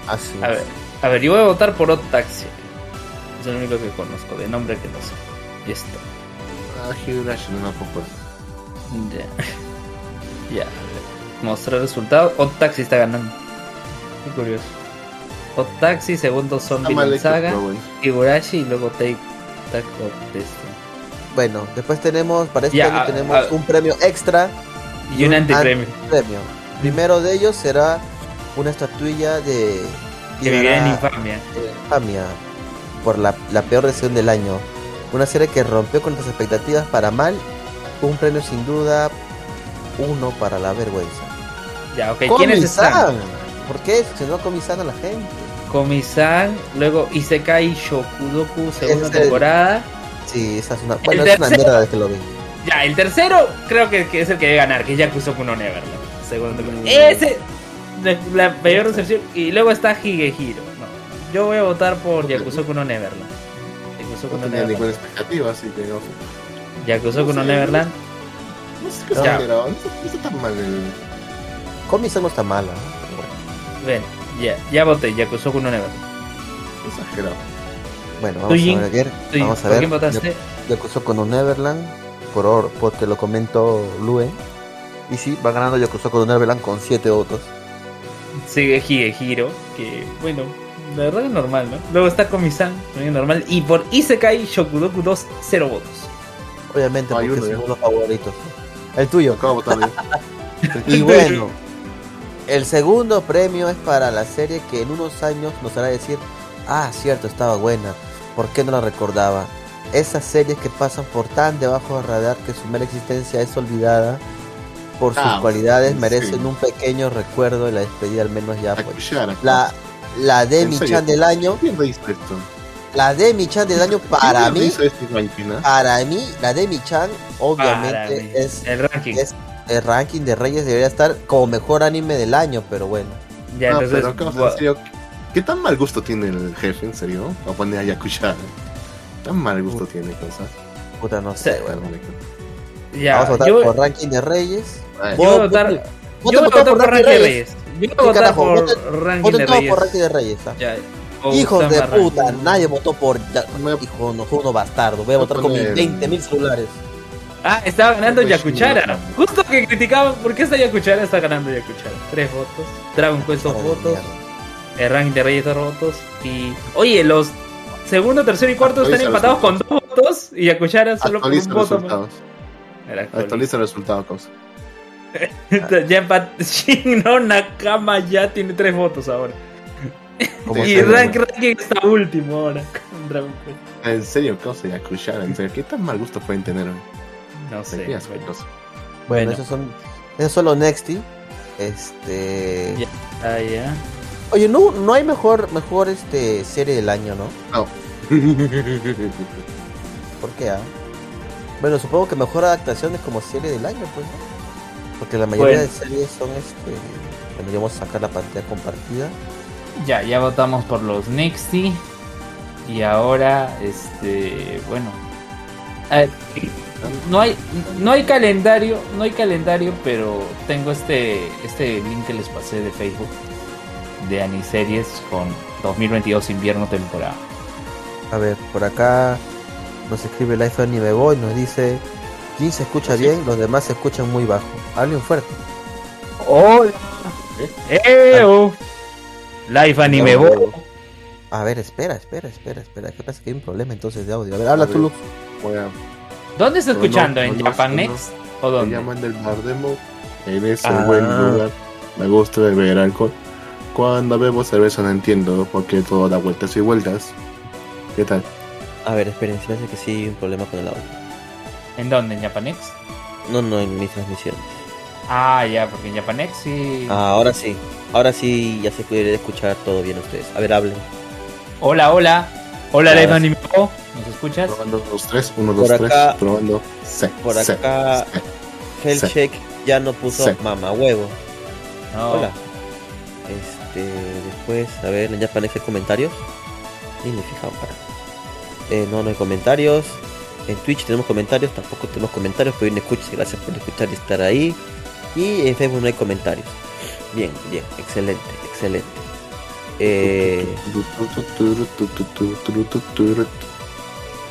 Así A es. ver, a ver, yo voy a votar por Odd Taxi. Es el único que conozco, de nombre que no sé. Y esto. Ah, Higurashi no tampoco. Ya. Ya. Mostrar resultados. Odd Taxi está ganando. Qué curioso. Odd Taxi, segundo Zombie Saga, bueno. Higurashi y luego Take of Destiny. Bueno, después tenemos, para este año tenemos a- un premio extra. Y un un antipremio. Premio. Primero de ellos será una estatuilla de Que vivirá en infamia por la, la peor decisión del año. Una serie que rompió con las expectativas para mal. Un premio sin duda uno para la vergüenza. Ya, ok. ¿Quiénes están? ¿Por qué se no Komi-san a la gente? Komi-san, luego Isekai Shokudoku, segunda temporada. Sí, esa es una. Bueno, El es una mierda de que lo vi. Ya, el tercero creo que, que es el que debe ganar, que es Yakuza Kuno Neverland. Segundo temporada. Ese, la, la peor recepción. Y luego está Higehiro. No, yo voy a votar por Yakuza Kuno Neverland. Yakuza No tenía Neverland. ninguna expectativa, así que no sé. Yakuza No Kuno sé. Neverland. No qué Ya. exagerado, no, está- no está tan mal el. Komi-san no está mala. Ven, ya, ya voté, Yakuza Kuno Neverland. Exagerado. Bueno, vamos a ver. Vamos a ¿Por ver. quién votaste? Yakuza con un Neverland. Por or- porque lo comentó Luen. Y sí, va ganando Yakuza con un Neverland con 7 votos. Sigue Higehiro, que bueno, la verdad es normal, ¿no? Luego está Komi-san, también normal. Y por Isekai Shokudoku 2, 0 votos. Obviamente, Hay porque uno, es ya. uno de los favoritos. El tuyo. Yo. Y bueno, el segundo premio es para la serie que en unos años nos hará decir, ah, cierto, estaba buena, ¿por qué no la recordaba? Esas series que pasan por tan debajo del radar que su mera existencia es olvidada por sus Ah, cualidades, sí. merecen un pequeño recuerdo de la despedida al menos ya. La Pues. cuchara. La, la ¿En Demi? Chan del año, ¿Quién le hizo esto? La Demi Chan del año para ¿Quién le mí, hizo este ranking, ah? para mí, la Demi Chan obviamente es el ranking. es- el ranking de Reyes debería estar como mejor anime del año, pero bueno. ya, No, entonces. pero causa, vo- en serio, ¿qué tan mal gusto tiene el jefe, en serio? A poner a Yakushara. Tan mal gusto tiene, cosa. Puta, no Sí. sé, bueno. ya, Vamos a votar yo, por ranking de Reyes. Yo voy a votar. Yo voy a por votar por ranking de Reyes. Yo voy a ¿Qué votar por ranking de Reyes. por ranking de Reyes. ¿ah? Ya, Hijos de puta, nadie votó por Me- hijo no, uno bastardo. Voy a votar con mis poner- 20.000 celulares. Ah, estaba ganando Pues, Yakuchara. Justo que criticaban por qué esta Yakuchara está ganando Yakuchara. Tres votos. Dragon Quest dos Joder, votos. mierda. El ranking de Reyes dos votos. Y. Oye, los segundo, tercero y cuarto están empatados con dos votos. Y Yakuchara solo por un voto. más. actualiza. Resultados, cosa. ya empat Shinno Nakama ya tiene tres votos ahora. Como y rank, ranking está último ahora con Dragon Quest. En serio, cosa, Yakushara, en serio, ¿qué tan mal gusto pueden tener? No sé. bueno. cosa. Bueno, Bueno. esos son esos son los Nexty. Este, Ya. Ah, ya. oye, no no hay mejor mejor este serie del año, ¿no? No. ¿Por qué? ah? Bueno, supongo que mejor adaptación es como serie del año, pues. ¿no? Porque la mayoría Bueno. de series son este, bueno, ya vamos a sacar la pantalla compartida. Ya, ya votamos por los Nexty. Y ahora, este, bueno. A ver, no hay, no hay calendario, no hay calendario, pero tengo este, este link que les pasé de Facebook de Aniseries con 2022 invierno temporada. A ver, por acá nos escribe el iPhone Anime Boy, nos dice, Jin se escucha Sí. bien, los demás se escuchan muy bajo. Hablen fuerte. Hola. ¡Eo! Live Anime bueno. A ver, espera, espera, espera, espera. ¿Qué pasa? Que hay un problema entonces de audio. A ver, habla tú, Lux. Voy a- ¿Dónde está No, no, escuchando? no, ¿En no, Japan no, Next? ¿O Me dónde? llaman del bar de Mo. En ese Ah. buen lugar. Me gusta beber alcohol. Cuando bebo cerveza no entiendo por qué todo da vueltas y vueltas. ¿Qué tal? A ver, esperen, se me hace que sí hay un problema con el audio. ¿En dónde? ¿En Japanex? No, no, en mis transmisiones. Ah, ya, porque en Japanex sí. Ah, ahora sí. Ahora sí ya se puede escuchar todo bien ustedes. A ver, hablen. Hola, hola. Hola, Lema sí. Nimiko. ¿Nos escuchas? Probando dos, tres, uno, dos, Por tres. acá- Probando. Sí, por sí, acá-. Hellshake ya no puso mamá huevo. No. Hola. Este, después, a ver, en Japanex hay comentarios. Ni me he fijado para. Eh, no, no hay comentarios. En Twitch tenemos comentarios, tampoco tenemos comentarios, pero bien escuchas, gracias por escuchar y estar ahí. Y en Facebook no hay comentarios. Bien, bien, excelente, excelente. Eh,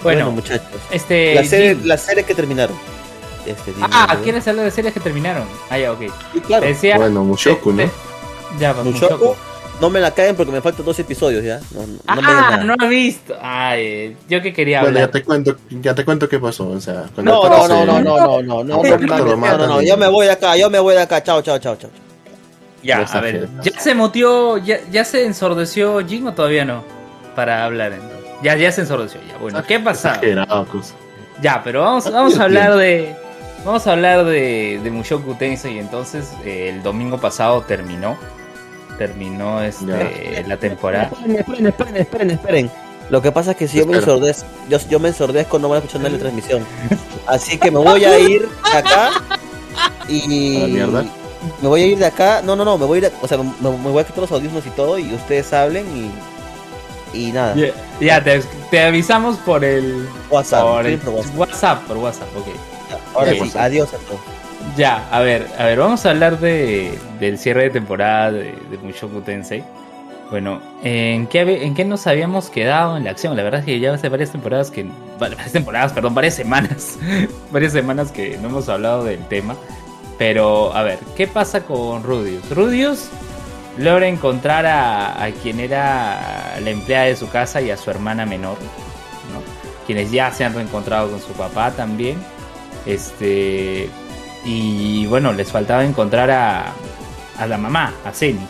bueno, Bueno, muchachos. este. Las series, Jin- las series que terminaron. Este, dime, Ah, ¿no? ¿quieres hablar de series que terminaron? Ah, ya, ok. Sí, claro. Decía. Bueno, Mushoku, ¿no? de- Ya, pues, Mushoku, Mushoku. No me la caen porque me faltan dos episodios ya. No, no, no me Ah, nada. no he visto. Ay, yo que quería Bueno, ya hablar. te cuento, ya te cuento qué pasó. O sea, cuando No, no, aparece- no, no, no, no, no, no, no, no, no, no, yo me voy de acá, yo me voy de acá, chao, chao, chao, chao. Ya, No a ver. ¿Ya se motió, ya, ya se ensordeció Jin o todavía no? Para hablar. entonces? Ya, ya se ensordeció, ya. Bueno, ¿qué pasa? Ya, pero vamos, vamos a hablar de. Vamos a hablar de, de Mushoku Tensei. Entonces, eh, el domingo pasado terminó. Terminó este, la temporada. Esperen, esperen, esperen, esperen, esperen. Lo que pasa es que si yo me ensordezco, yo, yo me ensordezco no voy a escuchar nada la transmisión. Así que me voy a ir de acá y ¿A la mierda? me voy a ir de acá. No, no, no, me voy a ir, o sea, me, me voy a quitar los audífonos y todo y ustedes hablen y y nada. Ya, te, te avisamos por el. WhatsApp, por, sí, el por WhatsApp. WhatsApp, por WhatsApp, ok. Ahora sí, WhatsApp. adiós a todos. Ya, a ver, a ver, vamos a hablar de, del cierre de temporada de, de Mushoku Tensei. Bueno, ¿en qué, ¿en qué nos habíamos quedado en la acción? La verdad es que ya hace varias temporadas que... Varias temporadas, perdón, varias semanas. varias semanas que no hemos hablado del tema. Pero, a ver, ¿qué pasa con Rudius? Rudius logra encontrar a, a quien era la empleada de su casa y a su hermana menor, ¿no? Quienes ya se han reencontrado con su papá también. Este. Y bueno, les faltaba encontrar a, a la mamá, a Zeni.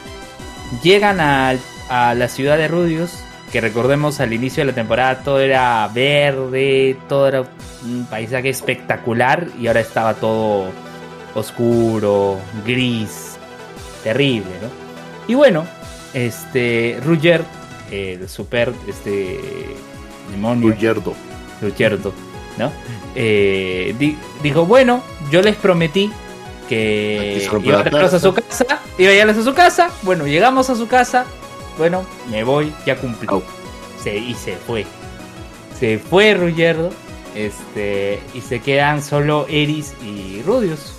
Llegan al- a, la ciudad de Rudius, que recordemos al inicio de la temporada todo era verde, todo era un paisaje espectacular y ahora estaba todo oscuro, gris, terrible, ¿no? Y bueno, este Ruger, el super este demonio. Rucherto, ¿no? Eh, di- dijo, bueno, yo les prometí que iba a para traerlos a su casa, iba a llevarlos a su casa, bueno, llegamos a su casa, bueno, me voy, ya cumplí. Se, y se fue. Se fue Ruggerdo, este, y se quedan solo Eris y Rudius.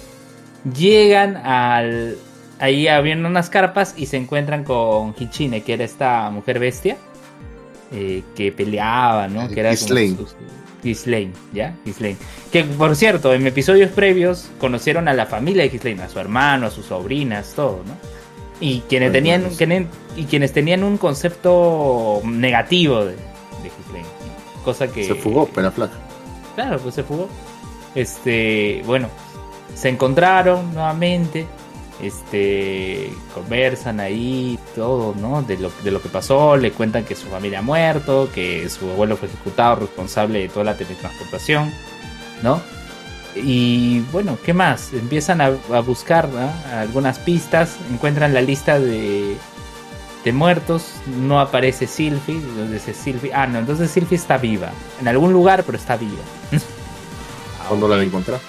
Llegan al... Ahí abriendo unas carpas y se encuentran con Hichine, que era esta mujer bestia, eh, que peleaba, ¿no? Que era como sus- Ghislaine, ¿ya? Ghislaine. Que por cierto, en episodios previos conocieron a la familia de Ghislaine, a su hermano, a sus sobrinas, todo, ¿no? Y quienes tenían, quienes- y quienes tenían un concepto negativo de, de Ghislaine. Cosa que. Se fugó, pena flaca. Claro, pues se fugó. Este, bueno, se encontraron nuevamente. Este, conversan ahí, todo, ¿no? De lo, de lo que pasó, le cuentan que su familia ha muerto, que su abuelo fue ejecutado, responsable de toda la teletransportación, ¿no? Y bueno, ¿qué más? Empiezan a, a buscar algunas pistas, encuentran la lista de, de muertos, no aparece Sylvie, donde dice ah, no, entonces Sylvie está viva, en algún lugar, pero está viva. ¿Cuándo la de encontrar?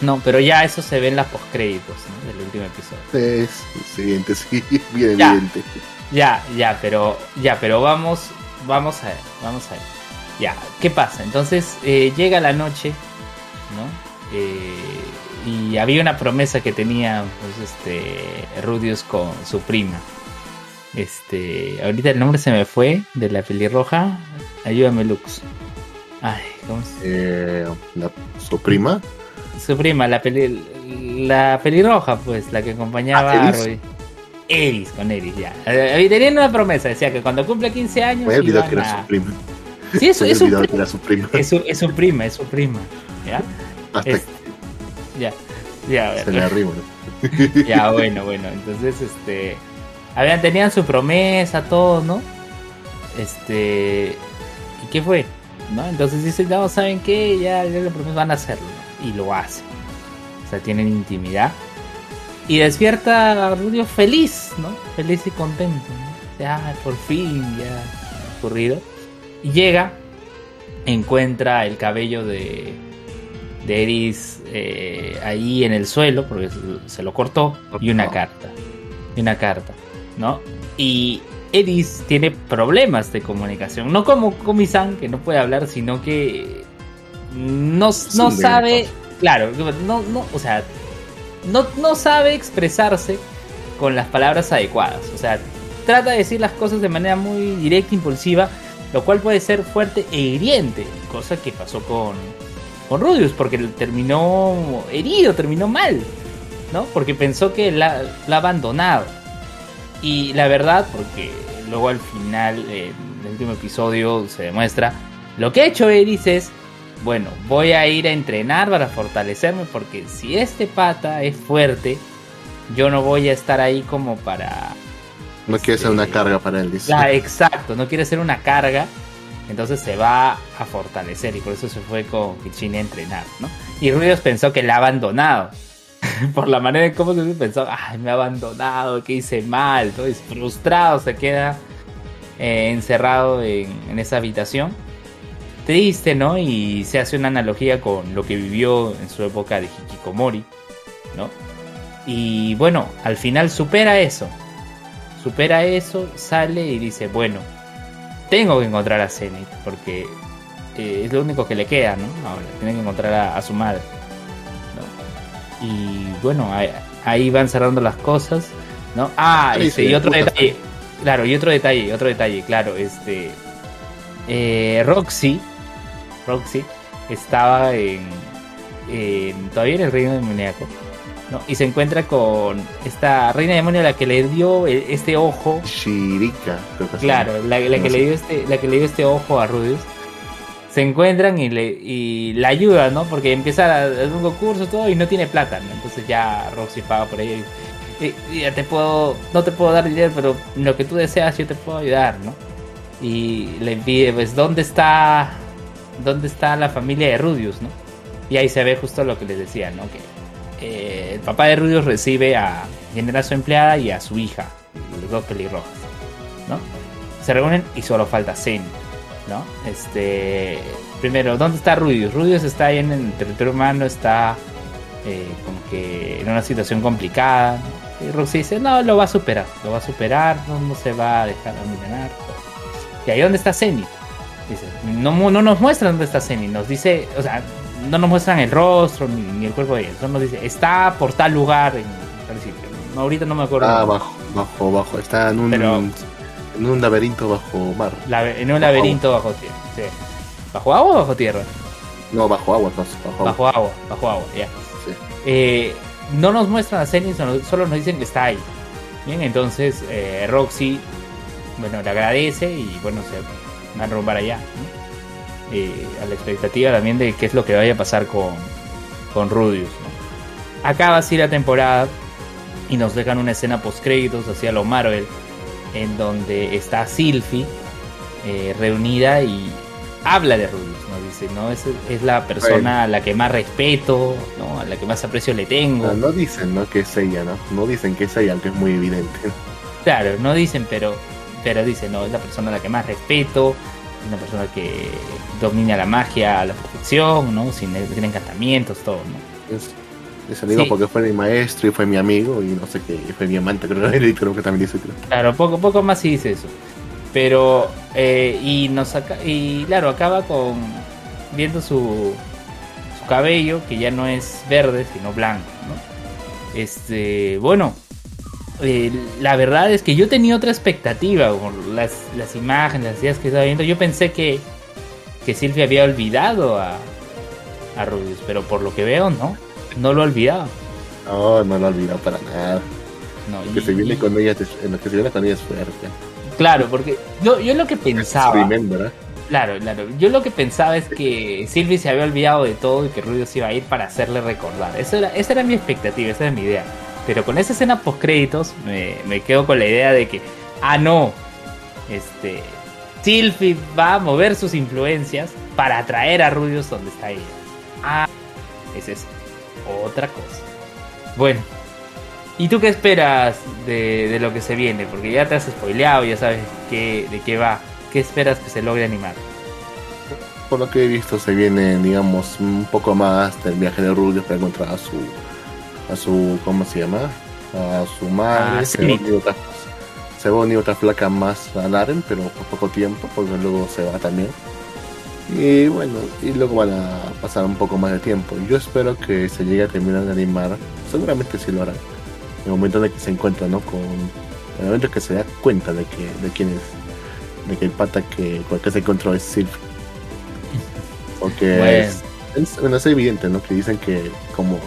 No, pero ya eso se ve en las postcréditos ¿no? del último episodio. Es siguiente, sí, bien Ya. evidente. Ya, ya, pero ya, pero vamos, vamos a ver, vamos a ver. Ya, ¿qué pasa? Entonces eh, llega la noche, ¿no? Eh, y había una promesa que tenía, pues, este, Rudius con su prima. Este, ahorita el nombre se me fue de la pelirroja. Ayúdame, Lux. Ay, ¿cómo se Eh, la, su prima, Su prima, la peli, la pelirroja, pues, la que acompañaba Ah, a. Roy. Eris, con Eris, ya. Eh, tenían una promesa, decía que cuando cumple 15 años. Me olvidó que era su prima. Sí, eso es su, olvidó pri- que era su prima. es su, es su prima, es su prima. ¿Ya? Hasta es- Ya. Ya, ver. se le arriba. ¿no? Ya, bueno, bueno. Entonces, este. Habían, tenían su promesa, todo, ¿no? Este. ¿Y qué fue? ¿No? Entonces dicen, no, ¿saben qué? Ya, ya la promesa van a hacerlo. Y lo hacen. O sea, tienen intimidad. Y despierta a Rudio feliz, ¿no? Feliz y contento, ¿no? O sea, "Ay, por fin ya ha ocurrido. Y llega, encuentra el cabello de, de Eris eh, ahí en el suelo, porque se, lo cortó, y una carta. Y una carta, ¿no? Y Eris tiene problemas de comunicación. No como Komi-san, que no puede hablar, sino que no, no sabe. Claro, no, no, o sea, no, no sabe expresarse con las palabras adecuadas. O sea, trata de decir las cosas de manera muy directa, impulsiva, lo cual puede ser fuerte e hiriente, cosa que pasó con, con Rudius, porque terminó herido, terminó mal, ¿no? Porque pensó que la, la ha abandonado. Y la verdad, porque luego al final, en el último episodio, se demuestra, lo que ha hecho Eris es, bueno, voy a ir a entrenar para fortalecerme, porque si este pata es fuerte, yo no voy a estar ahí como para No quiere ser una Sí. carga para él, dice. la, exacto, no quiere ser una carga, entonces se va a fortalecer y por eso se fue con Kichine a entrenar, ¿no? Y Ruidos pensó que la ha abandonado. por la manera en cómo se pensó, ay, me ha abandonado, que hice mal, todo es frustrado, se queda eh, encerrado en, en esa habitación. Triste, ¿no? Y se hace una analogía con lo que vivió en su época de Hikikomori, ¿no? Y bueno, al final supera eso, supera eso, sale y dice, bueno, tengo que encontrar a Zenith, porque eh, es lo único que le queda, ¿no? Ahora, tiene que encontrar a, a su madre. ¿no? Y bueno, ahí, ahí van cerrando las cosas, ¿no? Ah, Sí, este, sí, y otro detalle, claro, y otro detalle, otro detalle, claro, este... eh, Roxy, Roxy estaba en, en- todavía en el reino demoníaco, ¿no? Y se encuentra con esta reina demonio la que le dio e- este ojo Shirika, creo que se Claro, la, la No que sé. le dio este, la que le dio este ojo a Rudius. Se encuentran y le y la ayuda, ¿no? Porque empieza a hacer un concurso todo y no tiene plata, ¿no? Entonces ya Roxy paga por ella y, y- y ya te puedo, no te puedo dar dinero, pero lo que tú deseas yo te puedo ayudar, ¿no? Y le pide, pues, ¿dónde está, dónde está la familia de Rudius, ¿no? Y ahí se ve justo lo que les decía, ¿no? Que eh, el papá de Rudius recibe a quien era su empleada y a su hija, los dos ¿no? se reúnen y solo falta Zen, ¿no? Este, primero, ¿dónde está Rudius? Rudius está ahí en el territorio humano, está eh, como que en una situación complicada. Y Roxy dice, no, lo va a superar, lo va a superar, no, se va a dejar amilanar. ¿Y ahí dónde está Zenith? Dice, no, no nos muestran dónde está Zenith, nos dice, o sea, no nos muestran el rostro ni, ni el cuerpo de ella, solo nos dice, está por tal lugar en tal sitio. No, ahorita no me acuerdo. Ah, bajo, bajo, bajo. Está en un, Pero- en un laberinto bajo mar. La- en un Bajo laberinto bajo tierra. sí. ¿Bajo agua o bajo tierra? No, bajo agua, no, bajo agua. Bajo agua, bajo agua, ya. Sí. Eh, no nos muestran a Zenith, solo solo nos dicen que está ahí. Bien, entonces eh, Roxy, bueno, le agradece y bueno, se a rumbar allá. ¿no? Eh, a la expectativa también de qué es lo que vaya a pasar con, con Rudius. ¿no? Acaba así la temporada y nos dejan una escena post créditos hacia lo Marvel, en donde está Sylvie eh, reunida y habla de Rudius, nos dice, ¿no? Es, es la persona a la que más respeto, ¿no? A la que más aprecio le tengo. Ah, no dicen, ¿no? Que es ella, ¿no? No dicen que es ella, aunque es muy evidente. Claro, no dicen, pero, pero dicen, no, es la persona a la que más respeto, es una persona que domina la magia a la perfección, ¿no? Sin, sin encantamientos, todo, ¿no? Es, es digo Sí. porque fue mi maestro y fue mi amigo y no sé qué, y fue mi amante, creo, que- creo que también dice. Creo. Claro, poco, poco más sí dice eso. Pero, eh, y nos y claro, acaba con viendo su, su cabello, que ya no es verde, sino blanco, ¿no? Este, bueno, eh, la verdad es que yo tenía otra expectativa con las, las imágenes, las ideas que estaba viendo. Yo pensé que, que Silvia había olvidado a, a Rubius, pero por lo que veo, no, no lo ha olvidado. No, no lo he olvidado para nada. No, Lo que y- se viene y- con ella, es- lo que se viene con ella es fuerte. Claro, porque yo, yo lo que pensaba. ¿eh? Claro, claro. Yo lo que pensaba es que Sylvie se había olvidado de todo y que Rudio se iba a ir para hacerle recordar. Eso era, esa era mi expectativa, esa era mi idea. Pero con esa escena post créditos me, me quedo con la idea de que, ah, no, este, Sylvie va a mover sus influencias para atraer a Rudius donde está ella. Ah, esa es otra cosa. Bueno, ¿y tú qué esperas de, de lo que se viene? Porque ya te has spoileado, ya sabes qué, de qué va. ¿Qué esperas que se logre animar? Por lo que he visto, se viene, digamos, un poco más del viaje de Rubius para encontrar a su, a su, ¿cómo se llama? A su madre. Ah, se, va a unir otra, se va a unir otra flaca más a Laren, pero por poco tiempo, porque luego se va también. Y bueno, y luego van a pasar un poco más de tiempo. Yo espero que se llegue a terminar de animar. Seguramente sí lo harán. En el momento en el que se encuentra, ¿no? Con. En el momento en que se da cuenta de que de quién es. De que el pata que, con el que se encontró es Sylvie. Porque Bueno. es, es, bueno, es evidente, ¿no? Que dicen que como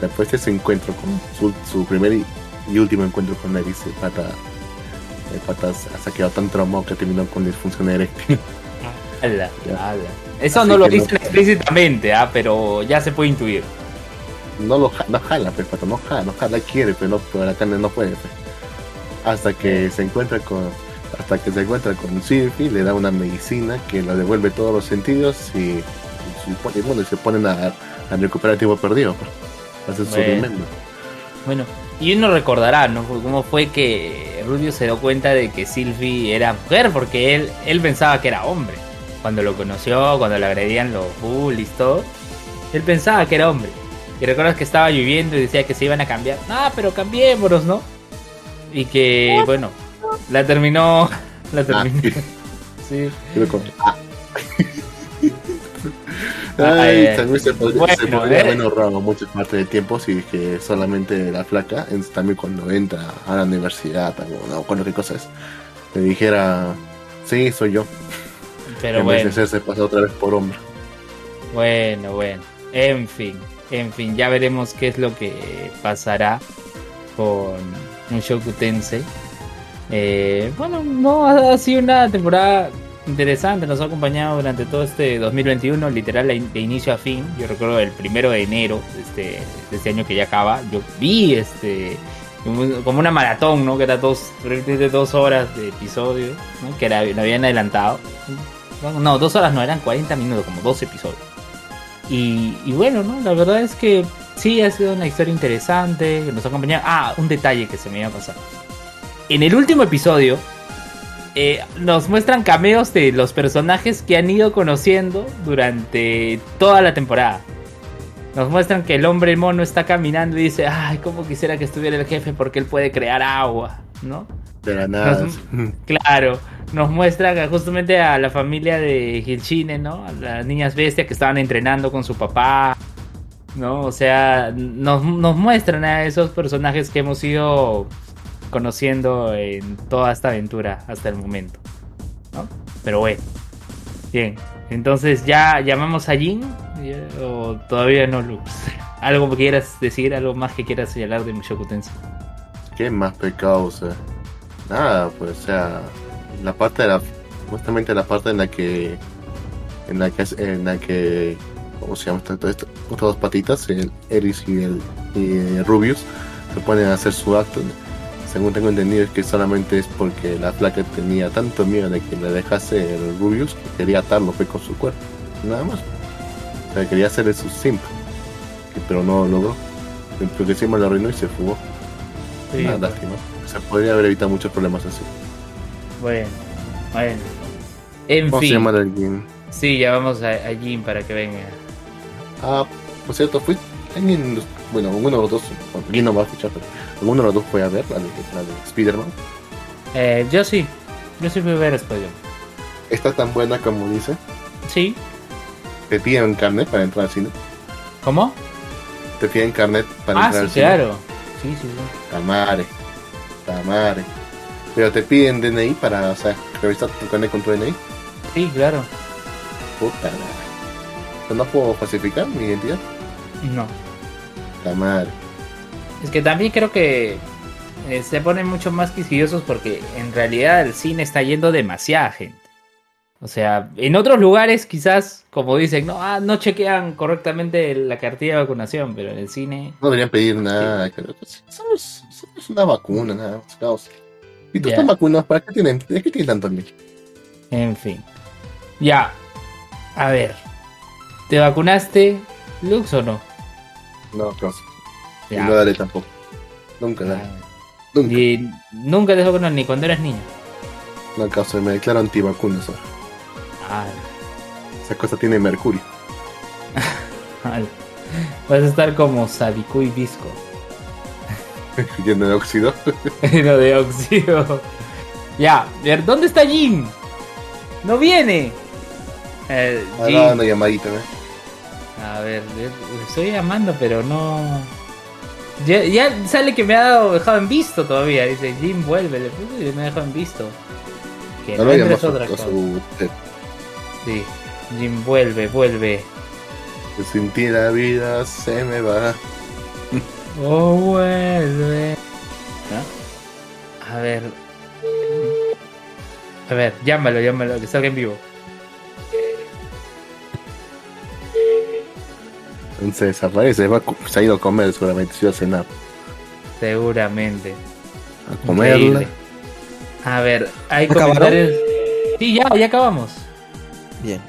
después de ese encuentro con su, su primer y, y último encuentro con Eris, el pata, el pata se ha quedado tan traumado que terminó con disfunción eréctil. Ala, ala. Eso Así no lo no- dicen explícitamente, ah, pero ya se puede intuir. no lo no jala, pues, pata, no jala, no jala, quiere, pero no, pero la carne no puede, pues. Hasta que se encuentra con, hasta que se encuentra con Sylvie, le da una medicina que le devuelve todos los sentidos y, y, y bueno, y se ponen a, a recuperar el tiempo perdido, pues. Hacen su Bueno. remember. Bueno, y uno recordará, ¿no? Cómo fue que Rudio se dio cuenta de que Sylvie era mujer, porque él, él pensaba que era hombre. Cuando lo conoció, cuando le agredían los bullies, todo, él pensaba que era hombre. Y recuerdas que estaba lloviendo y decía que se iban a cambiar. Ah, pero cambiémonos, ¿no? Y que, bueno, la terminó. La Ah, terminó. Sí. Ay, también se podría, bueno, se podría eh. haber ahorrado mucha parte del tiempo si es que solamente la flaca, también cuando entra a la universidad, o recuerdo qué cosa es, le dijera, sí, soy yo, Pero en vez de bueno. hacerse pasar otra vez por hombre. Bueno, bueno. En fin, en fin, ya veremos qué es lo que pasará con Mushoku Tensei. Eh, bueno, no ha sido una temporada interesante, nos ha acompañado durante todo este 2021, literal de de inicio a fin. Yo recuerdo el primero de enero de este, de este año que ya acaba, yo vi este como una maratón, ¿no? Que era dos, prácticamente dos horas de episodio, ¿no? Que era, lo habían adelantado. No, dos horas no, eran 40 minutos, como dos episodios. Y, y bueno, ¿no? La verdad es que sí ha sido una historia interesante, que nos ha acompañado. Ah, un detalle que se me iba a pasar. En el último episodio eh, nos muestran cameos de los personajes que han ido conociendo durante toda la temporada. Nos muestran que el hombre mono está caminando y dice, ay, cómo quisiera que estuviera el jefe porque él puede crear agua, ¿no? De la nada. Nos- Claro, nos muestra justamente a la familia de Hilchine, ¿no? A las niñas bestias que estaban entrenando con su papá, ¿no? O sea, nos, nos muestran a esos personajes que hemos ido conociendo en toda esta aventura hasta el momento, ¿no? Pero bueno, bien, entonces ya llamamos a Jin o todavía no, Lux. ¿Algo que quieras decir, algo más que quieras señalar de Mushoku Tensei? ¿Qué más pecado? O sea, nada, pues, o sea, la parte de la, justamente la parte en la que, en la que, en la que, ¿cómo se llama? Estas dos patitas, el Eris y el, y el Rubius, se ponen a hacer su acto. Según tengo entendido es que solamente es porque la flaca tenía tanto miedo de que le dejase el Rubius que quería atarlo fue con su cuerpo, nada más. O sea, quería hacerle su simp, pero no lo logró. Porque encima lo arruinó y se fugó. Sí, Una lástima. Se podría haber evitado muchos problemas así. Bueno, bueno. En ¿Cómo se fin. llama el game? Sí, ya vamos a, a Jim para que venga. Ah, por cierto, fui. alguien- bueno, uno de los dos. Alguien no va a escuchar, pero alguno de los dos fue a ver la de, la de Spider-Man. Eh, yo sí. Yo sí fui a ver Spider. Está tan buena como dice. Sí. Te piden carnet para entrar al cine. ¿Cómo? Te piden carnet para Ah, entrar sí, al cine. claro. Sí, sí, sí. Tamare. Tamare. Pero te piden DNI para, o sea, revisar tu carnet con tu DNI. Sí, claro. Puta madre. ¿No puedo falsificar mi identidad? No. Tamare. Es que también creo que eh, se ponen mucho más quisquillosos porque en realidad el cine está yendo demasiada gente. O sea, en otros lugares quizás, como dicen, no, ah, no chequean correctamente la cartilla de vacunación, pero en el cine... No deberían pedir nada. Somos, somos una vacuna, nada caos. Y tú Ya. estás vacunados, ¿para qué tienen? ¿De qué tienen tanto miedo? En fin. Ya. A ver. ¿Te vacunaste, Lux, o no? No, causa. Y no daré tampoco. Nunca daré. Ah, Nunca. Y nunca te vacunaste ni cuando eras niño. No, causa, me declaro antivacunas ahora. Ah, Esa cosa tiene mercurio. Vas a estar como Sabiku y Visco. Lleno de óxido. Lleno de óxido. Ya, a ver, ¿dónde está Jin? No viene. Eh, Ah, no, una llamadita, ¿no? A ver, le estoy llamando, pero no. Ya, ya sale que me ha dado, dejado en visto todavía. Dice, Jim, vuelve. Le puse y me ha dejado en visto. Que No no otra a cosa. su... Sí, Jim, vuelve, vuelve. que Sin ti la vida se me va. Oh, vuelve. ¿No? A ver. A ver, llámalo, llámalo, que salga en vivo. Entonces desaparece, va se ha ido a comer seguramente, se iba a cenar. Seguramente. A comerla. Increíble. A ver, hay comentarios. Sí, ya, ya acabamos. Bien.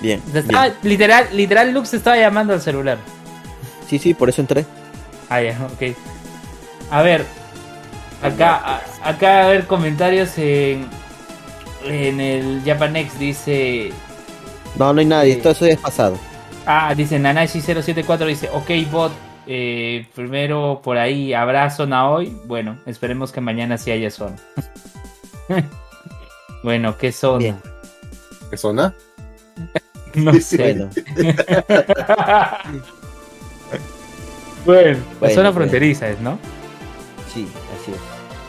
Bien. Se estaba- bien. literal, literal, Lux estaba llamando al celular. Sí, sí, por eso entré. Ah, ya, ok. A ver, acá, a- acá a ver comentarios en, en el Japanex dice. No, no hay nadie. Todo eso ya es pasado. Ah, dice Nanashi074, dice, ok bot, eh, primero por ahí, ¿habrá zona hoy? Bueno, esperemos que mañana sí haya zona. bueno, ¿qué zona? Bien. ¿Qué zona? No sé. Bueno, bueno, la zona bueno. fronteriza es, ¿no? sí, así es.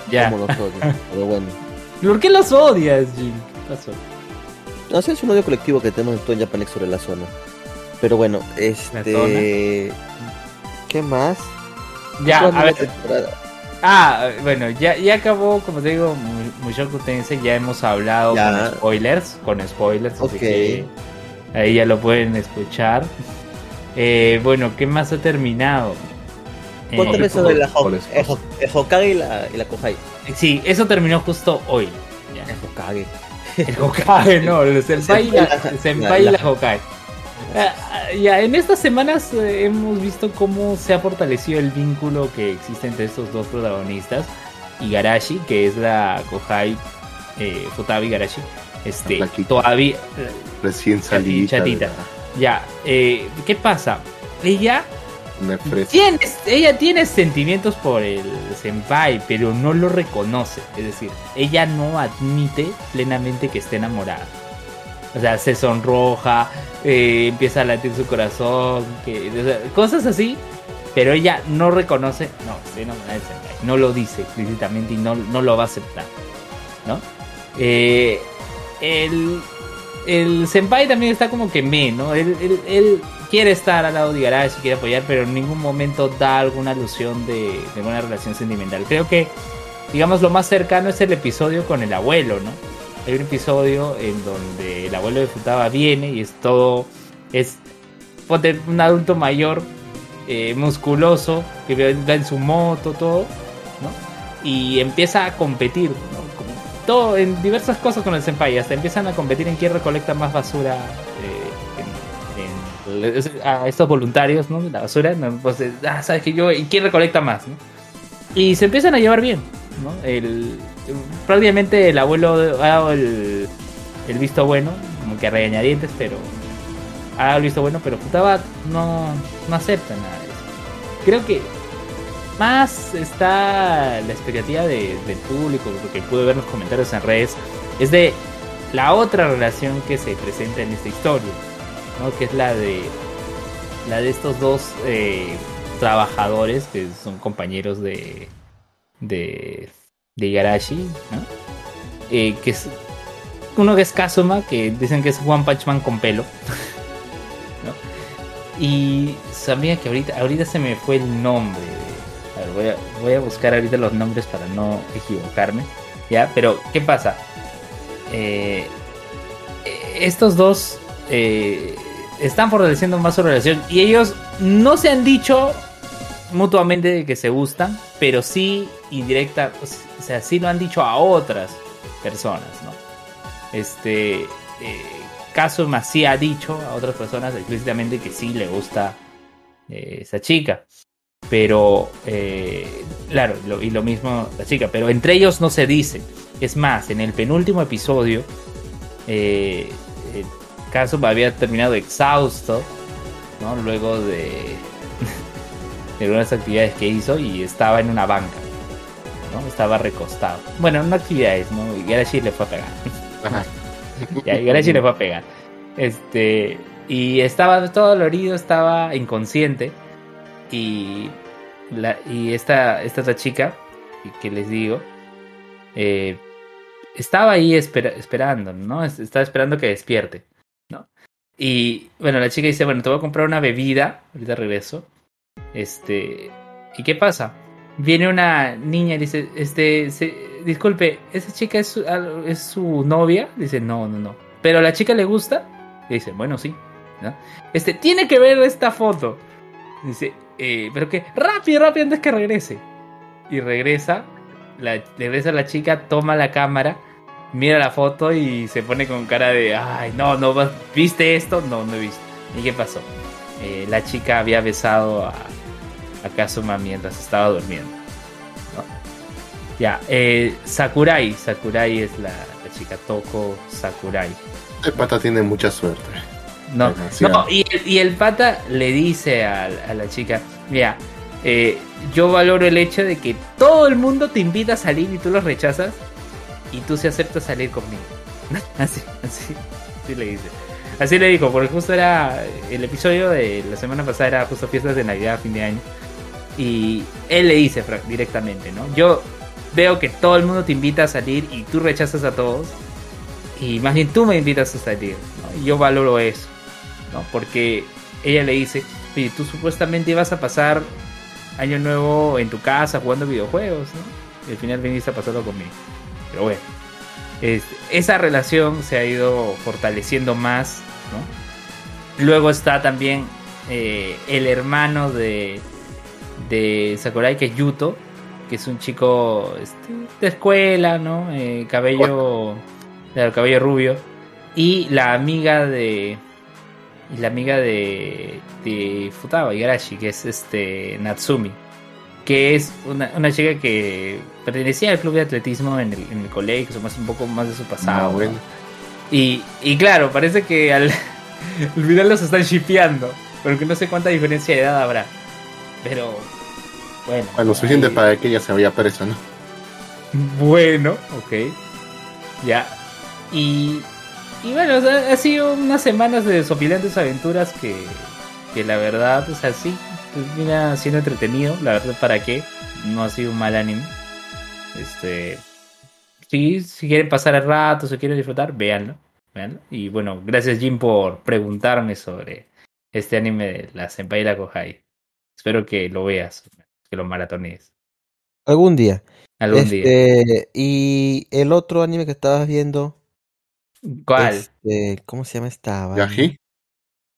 Ya. Como los odio. Pero bueno. ¿Por qué los odias, Jim? ¿Qué pasó? No sé, es un odio colectivo que tenemos en todo en Japanex sobre la zona. Pero bueno, este. ¿Qué más? Ya, ¿Cuándo a ver, temporada? Ah, bueno, ya, ya acabó, como te digo, Mu- Mushoku Tensei, ya hemos hablado Ya. con spoilers, con spoilers, así Ok. que ahí ya lo pueden escuchar. Eh, bueno, ¿qué más ha terminado? Cuéntame Eh, sobre la Ho- el Hokage y la, y la Kohai. sí, eso terminó justo hoy. Ya. El Hokage. El Hokage, no, el Senpai la, el senpai y La- la Hokage. Ah, ah, ya, en estas semanas eh, hemos visto cómo se ha fortalecido el vínculo que existe entre estos dos protagonistas. Igarashi, que es la Kohai eh, Futabi Igarashi, este, todavía. Recién salida. chatita. Ya, eh, ¿qué pasa? Ella tiene, ella tiene sentimientos por el senpai, pero no lo reconoce. Es decir, ella no admite plenamente que esté enamorada. O sea, se sonroja, eh, empieza a latir su corazón, cosas así. Pero ella no reconoce, no, senpai. No lo dice explícitamente y no, no lo va a aceptar. ¿No? Eh, el, el senpai también está como que me, ¿no? Él, él- él quiere estar al lado de Igarashi, quiere apoyar, pero en ningún momento da alguna alusión de, de alguna relación sentimental. Creo que, digamos, lo más cercano es el episodio con el abuelo, ¿no? Hay un episodio en donde el abuelo de Futaba viene y es todo, es un adulto mayor, eh, musculoso, que va en su moto, todo, ¿no? Y empieza a competir, ¿no? Todo en diversas cosas con el senpai, hasta empiezan a competir en quién recolecta más basura eh, a estos voluntarios, ¿no? La basura, ¿no? Pues, ah, sabes que yo, ¿y quién recolecta más, ¿no? Y se empiezan a llevar bien, ¿no? El, prácticamente el abuelo ha dado el, visto bueno, como que regañadientes, pero ha dado el visto bueno, pero Futaba no, no acepta nada de eso. Creo que más está la expectativa de- del público, porque pude ver los comentarios en redes, es de la otra relación que se presenta en esta historia, ¿no? que es la de la de estos dos eh, trabajadores que son compañeros de de, de Igarashi, ¿no? Eh, que es uno que es Kazuma, que dicen que es One Punch Man con pelo. ¿no? Y sabía que ahorita, ahorita se me fue el nombre A ver, voy a, voy a buscar ahorita los nombres para no equivocarme. ¿Ya? Pero, ¿qué pasa? Eh, estos dos eh, están fortaleciendo más su relación y ellos no se han dicho mutuamente que se gustan, pero sí indirecta, o sea, sí lo han dicho a otras personas, ¿no? Este, eh, Kazuma sí ha dicho a otras personas explícitamente que sí le gusta eh, esa chica, pero, eh, claro, y lo mismo la chica, pero entre ellos no se dice. Es más, en el penúltimo episodio, eh, eh, Kazuma había terminado exhausto, ¿no? Luego de, de algunas actividades que hizo y estaba en una banca, ¿no? Estaba recostado. Bueno, no actividades, ¿no? Y Garashi le fue a pegar. Ajá. Ya, Garashi le fue a pegar. Este, y estaba todo dolorido, estaba inconsciente. Y, la, y esta, esta otra chica, que les digo, eh, estaba ahí espera- esperando, ¿no? Es- Estaba esperando que despierte, ¿no? Y bueno, la chica dice, bueno, te voy a comprar una bebida, ahorita regreso. Este, ¿y qué pasa? Viene una niña y dice, este, se- disculpe, ¿esa chica es su, es su novia? Dice, no, no, no. ¿Pero la chica le gusta? Y dice, bueno, sí. Este, tiene que ver esta foto. Dice, eh, pero que, rápido, rápido, antes que regrese. Y regresa, la, regresa la chica, toma la cámara, mira la foto y se pone con cara de, ay, no, no, ¿viste esto? No, no he visto. ¿Y qué pasó? Eh, la chica había besado a, a Kazuma mientras estaba durmiendo. ¿no? Ya, eh, Sakurai, Sakurai es la, la chica Toko Sakurai. El pata tiene mucha suerte. No, no y, el- y el pata le dice a, a la chica, mira, eh, yo valoro el hecho de que todo el mundo te invita a salir y tú los rechazas y tú se aceptas salir conmigo. Así, así, así le dice. Así le dijo, porque justo era el episodio de la semana pasada era justo fiestas de Navidad, fin de año. Y él le dice directamente, ¿no? Yo veo que todo el mundo te invita a salir y tú rechazas a todos. Y más bien tú me invitas a salir, yo valoro eso, ¿no? Porque ella le dice, tú supuestamente ibas a pasar año nuevo en tu casa jugando videojuegos, ¿no? Y al final viniste a pasarlo conmigo. Pero bueno, esa relación se ha ido fortaleciendo más. Luego está también eh, el hermano de, de Sakurai, que es Yuto, que es un chico este, de escuela, ¿no? Eh, cabello, claro, cabello rubio. Y la amiga de. Y la amiga de. de Futaba Igarashi, que es este. Natsumi. Que es una, una chica que pertenecía al club de atletismo en el, en el colegio, que más un poco más de su pasado. Ah, ¿no? bueno. Y, y claro, parece que al, al final los están shipeando. Porque no sé cuánta diferencia de edad habrá. Pero. Bueno. Bueno, lo suficiente ahí- para que ella se vaya presa, ¿no? bueno, ok. Ya. Y, y bueno, o sea, ha sido unas semanas de desopilantes aventuras que, que la verdad, o sea, sí, termina siendo entretenido. La verdad, ¿para qué? No ha sido un mal anime. Este. Sí, si quieren pasar el rato, si quieren disfrutar, véanlo. véanlo. Y bueno, gracias Jim por preguntarme sobre este anime de la Senpai y la Kohai. Espero que lo veas, que lo maratonees. Algún día. Algún día. Este, y el otro anime que estabas viendo. ¿Cuál? Este, ¿cómo se llama esta? ¿Yaji?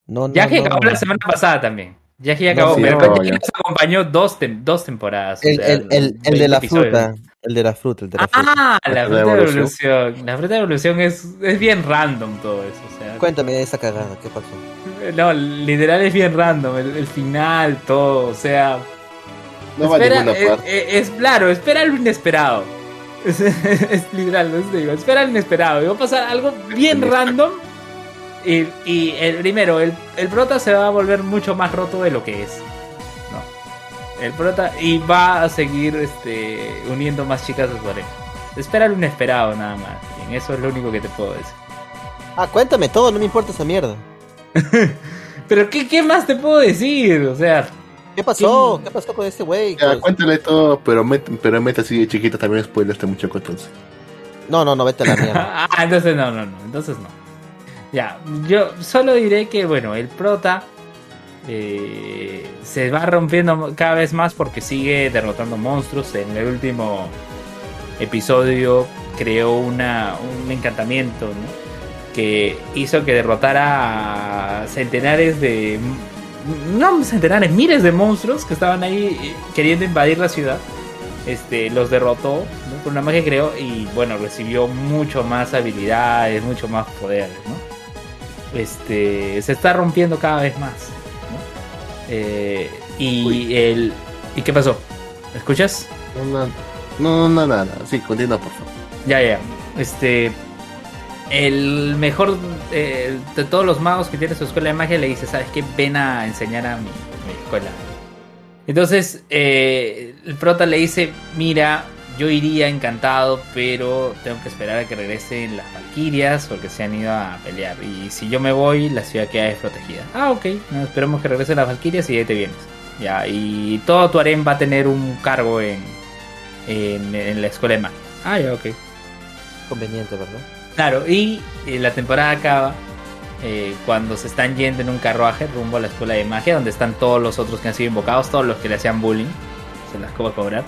No, no, Yaji no. acabó la semana pasada también. Yaji No, acabó, sí, pero no, Yaji ya. nos acompañó dos, tem- dos temporadas. o El, sea, el, el, el de 20 la episodios. fruta. El de la fruta, el de la fruta. Ah, la La fruta de evolución. evolución. La fruta de evolución es, es bien random todo eso. O sea, Cuéntame de esa cagada, ¿qué pasó? No, literal es bien random. El, el final, todo. O sea, No va a espera, ninguna es, parte. es- es- claro, espera lo inesperado. Es, es literal, no te digo, espera lo inesperado. Y va a pasar algo bien random. Y, y el primero, el, el prota se va a volver mucho más roto de lo que es. ¿no? El prota. Y va a seguir este, uniendo más chicas a su pareja. Espera lo inesperado nada más. Y en eso es lo único que te puedo decir. Ah, cuéntame todo, no me importa esa mierda. Pero ¿qué, qué más te puedo decir? O sea, ¿Qué pasó? ¿Qué pasó con ese güey? Ya, Pues- cuéntale todo, pero mete, pero mete así de chiquita también spoiler este muchacho entonces. No, no, no, vete a la mierda. ah, entonces no, no, no, entonces no. Ya, yo solo diré que, bueno, el prota, eh, se va rompiendo cada vez más porque sigue derrotando monstruos. En el último episodio creó una, un encantamiento ¿no? Que hizo que derrotara a centenares de... No centenares, miles de monstruos que estaban ahí queriendo invadir la ciudad. Este, los derrotó ¿no? con una magia que creó y bueno, recibió mucho más habilidades, mucho más poderes, ¿no? Este, se está rompiendo cada vez más. ¿no? Eh, y Uy. el... ¿Y qué pasó? ¿Me escuchas? No, no, no, no, no. Sí, continúa, por favor. Ya, ya. Este. El mejor eh, de todos los magos que tiene su escuela de magia le dice: ¿Sabes qué? Ven a enseñar a mi, mi escuela. Entonces, eh, el prota le dice: Mira, yo iría encantado, pero tengo que esperar a que regresen las valquirias porque se han ido a pelear. Y si yo me voy, la ciudad queda desprotegida. Ah, ok. No, esperemos que regresen las valquirias y ahí te vienes. Ya, y todo tu harem va a tener un cargo en, en, en la escuela de magia. Ah, ya, ok. Conveniente, ¿verdad? Claro, y eh, la temporada acaba eh, cuando se están yendo en un carruaje rumbo a la escuela de magia, donde están todos los otros que han sido invocados, todos los que le hacían bullying, se las va a cobrar.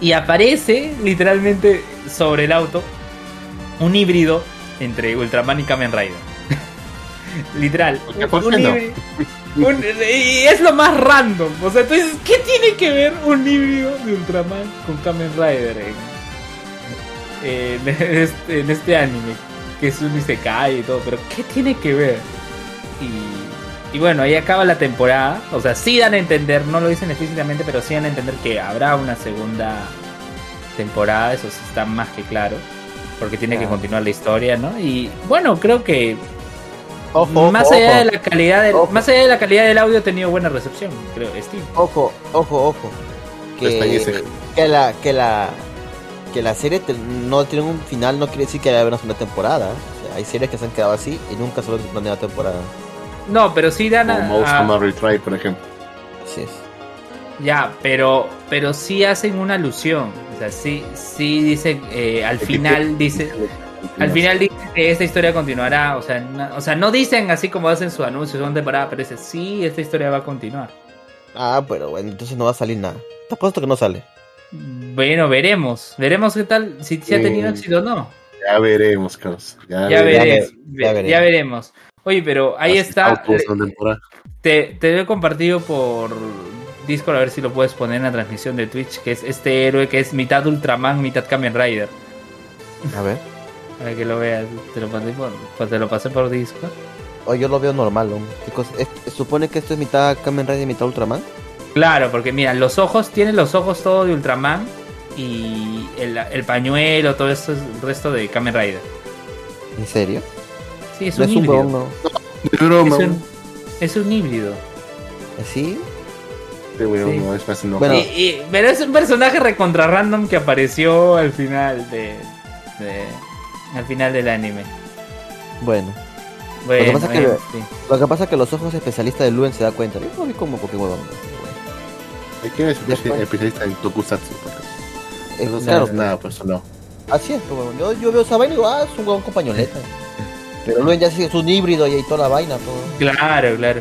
Y aparece literalmente sobre el auto un híbrido entre Ultraman y Kamen Rider. Literal. ¿Por qué? ¿Por un híbrido- un- y es lo más random. O sea, entonces, ¿qué tiene que ver un híbrido de Ultraman con Kamen Rider en este, en este anime? Que es un Isekai y todo, pero ¿qué tiene que ver? Y, y bueno, ahí acaba la temporada. O sea, sí dan a entender, no lo dicen explícitamente, pero sí dan a entender que habrá una segunda temporada. Eso sí está más que claro. Porque tiene que continuar la historia, ¿no? Y bueno, creo que Ojo, más ojo, allá ojo. de la calidad del, más allá de la calidad del audio ha tenido buena recepción, creo, Steve. Ojo, ojo, ojo. Que, que la que la que la serie te- no tiene un final no quiere decir que haya una segunda temporada. O sea, hay series que se han quedado así y nunca solo una nueva temporada. No, pero sí dan a, Como Most a- Retry, por ejemplo. Así es. ya, pero pero sí hacen una alusión, o sea, sí sí dicen eh, al final dice al final dice que esta historia continuará, o sea, no, o sea, no dicen así como hacen su anuncio segunda temporada, pero dice sí, esta historia va a continuar. Ah, pero bueno, entonces no va a salir nada. Te apuesto que no sale. Bueno, veremos, veremos qué tal si, si ha tenido éxito o no. Ya veremos, Carlos. Ya, Ya, veremos. veremos, ya ya, veremos. Oye, pero ahí Así está. temporada. Te, te lo he compartido por Discord a ver si lo puedes poner en la transmisión de Twitch, que es este héroe que es mitad Ultraman, mitad Kamen Rider. A ver. Para que lo veas, te lo pasé por, pues te lo pasé por Discord. O yo lo veo normal, ¿no? ¿Qué cosa? ¿Es- ¿Supone que esto es mitad Kamen Rider y mitad Ultraman? Claro, porque mira, los ojos, tiene los ojos todo de Ultraman y el, el pañuelo, todo esto es el resto de Kamen Rider. ¿En serio? Sí, es No un es un híbrido. broma, es, un, es un híbrido. ¿Así? Weón Sí. no es más Bueno. Y- y- pero es un personaje recontra random que apareció al final de, de- al final del anime. Bueno. Bueno, pasa es que- en fin. Lo que pasa es que los ojos especialistas de Luen se da cuenta. Yo no vi como porque huevón. ¿Quién es Después- especialista en Tokusatsu? por acaso? Eh, No claro, sabes nada, pues no. así es, pues. Yo, yo veo esa vaina y digo, ah, es un huevón con pañoleta. Pero Luen ya sí es un híbrido y ahí toda la vaina, todo. Claro, claro.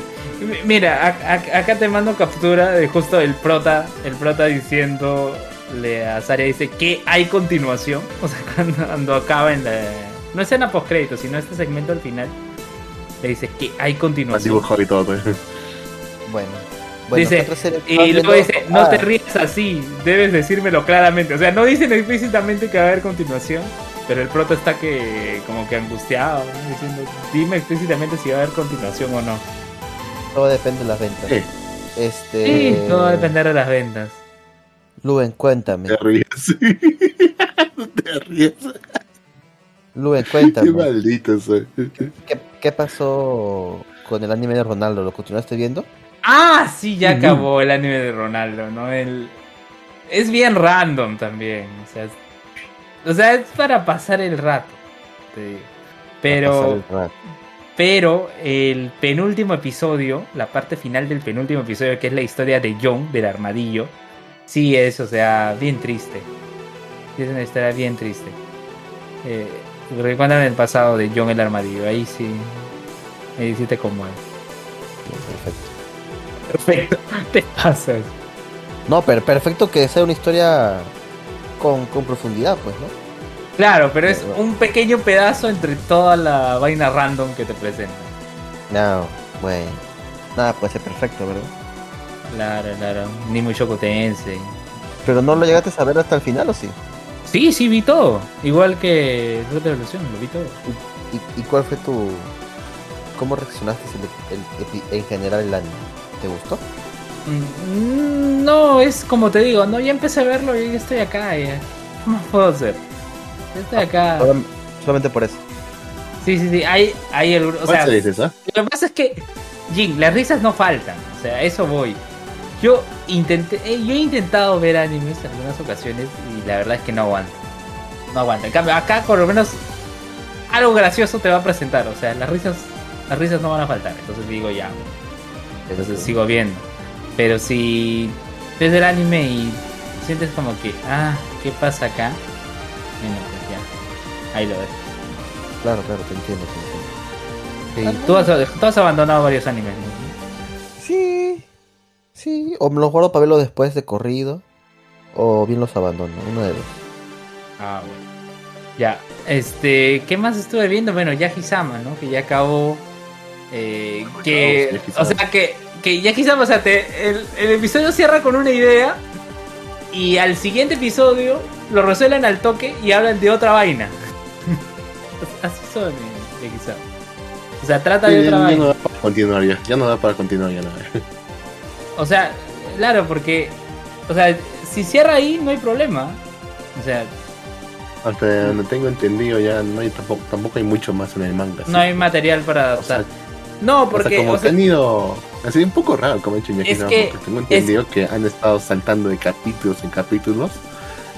Mira, a- a- acá te mando captura de justo el prota, el prota diciéndole a Saria, dice que hay continuación. O sea, cuando, cuando acaba en la... No escena post crédito, sino este segmento al final. Le dice que hay continuación. dibujado y todo. pues. Bueno. Bueno, Dice, ¿qué Y luego dice, no Ah, te rías así, debes decírmelo claramente. O sea, no dicen explícitamente que va a haber continuación, pero el prota está que como que angustiado, ¿no? diciendo, dime explícitamente si va a haber continuación o no. Todo depende de las ventas. Sí. Este. Sí, todo va a depender de las ventas. Luen, cuéntame. Te ríes. No te ríes. Luen, Qué cuéntame. maldito soy. ¿Qué, qué pasó con el anime de Ronaldo? ¿Lo continuaste viendo? Ah, sí, ya acabó el anime de Ronaldo, ¿no? El... Es bien random también, o sea, es... o sea, es para pasar el rato, te digo. Pero... El rato. Pero el penúltimo episodio, la parte final del penúltimo episodio, que es la historia de John, del armadillo, sí es, o sea, bien triste. Es una historia bien triste. Eh, recuerdan el pasado de John el armadillo, ahí sí. Ahí sí te conmueve. Perfecto. Perfecto. Te pasas. No, pero perfecto que sea una historia con, con profundidad, pues, ¿no? Claro, pero es Pero- un pequeño pedazo entre toda la vaina random que te presentan. No, bueno. Nada puede ser perfecto, ¿verdad? Claro, claro. Ni muy chocotense. Pero no lo llegaste a saber hasta el final, ¿o sí? Sí, sí, vi todo. Igual que Red Evolución, lo vi todo. ¿Y, y cuál fue tu... ¿Cómo reaccionaste el- el epi- en general el anime? ¿Te gustó? Mm, No, es como te digo, no, ya empecé a verlo y ya estoy acá. Ya. ¿Qué más puedo hacer? Ya estoy acá. Solam- Solamente por eso. Sí, sí, sí. Hay, hay el, o ¿Cuál sea, se dices, ah? Lo que pasa es que, Jin, las risas no faltan. O sea, a eso voy. Yo intenté, eh, yo he intentado ver animes en algunas ocasiones y la verdad es que no aguanto. No aguanto. En cambio, acá por lo menos algo gracioso te va a presentar. O sea, las risas, las risas no van a faltar. Entonces digo ya. Entonces sigo viendo. Pero si ves el anime y sientes como que, ah, ¿qué pasa acá? Bueno, pues ya. Ahí lo ves. Claro, claro, te entiendo, te entiendo. Sí, tú, has, tú has abandonado varios animes. ¿no? Sí, sí. O me los guardo para verlo después de corrido. O bien los abandono, uno de dos. Ah, bueno. Ya, este, ¿qué más estuve viendo? Bueno, Yaji-sama, ¿no? Que ya acabó. Eh, que, o sea, que, que Yaji-sama, o sea, te- el, el episodio cierra con una idea y al siguiente episodio lo resuelven al toque y hablan de otra vaina. Así son, eh, Yaji-sama. O sea, trata de otra ya, ya vaina. no da para continuar ya. Ya no da para continuar ya nada. O sea, claro, porque, o sea, si cierra ahí no hay problema. O sea, Hasta donde tengo entendido ya no hay tampoco, tampoco hay mucho más en el manga. no hay material para O sea, adaptar. No, o sea, porque, como o sea, han ido así un poco raro como he hecho Sama, que- porque tengo entendido que han estado saltando de capítulos en capítulos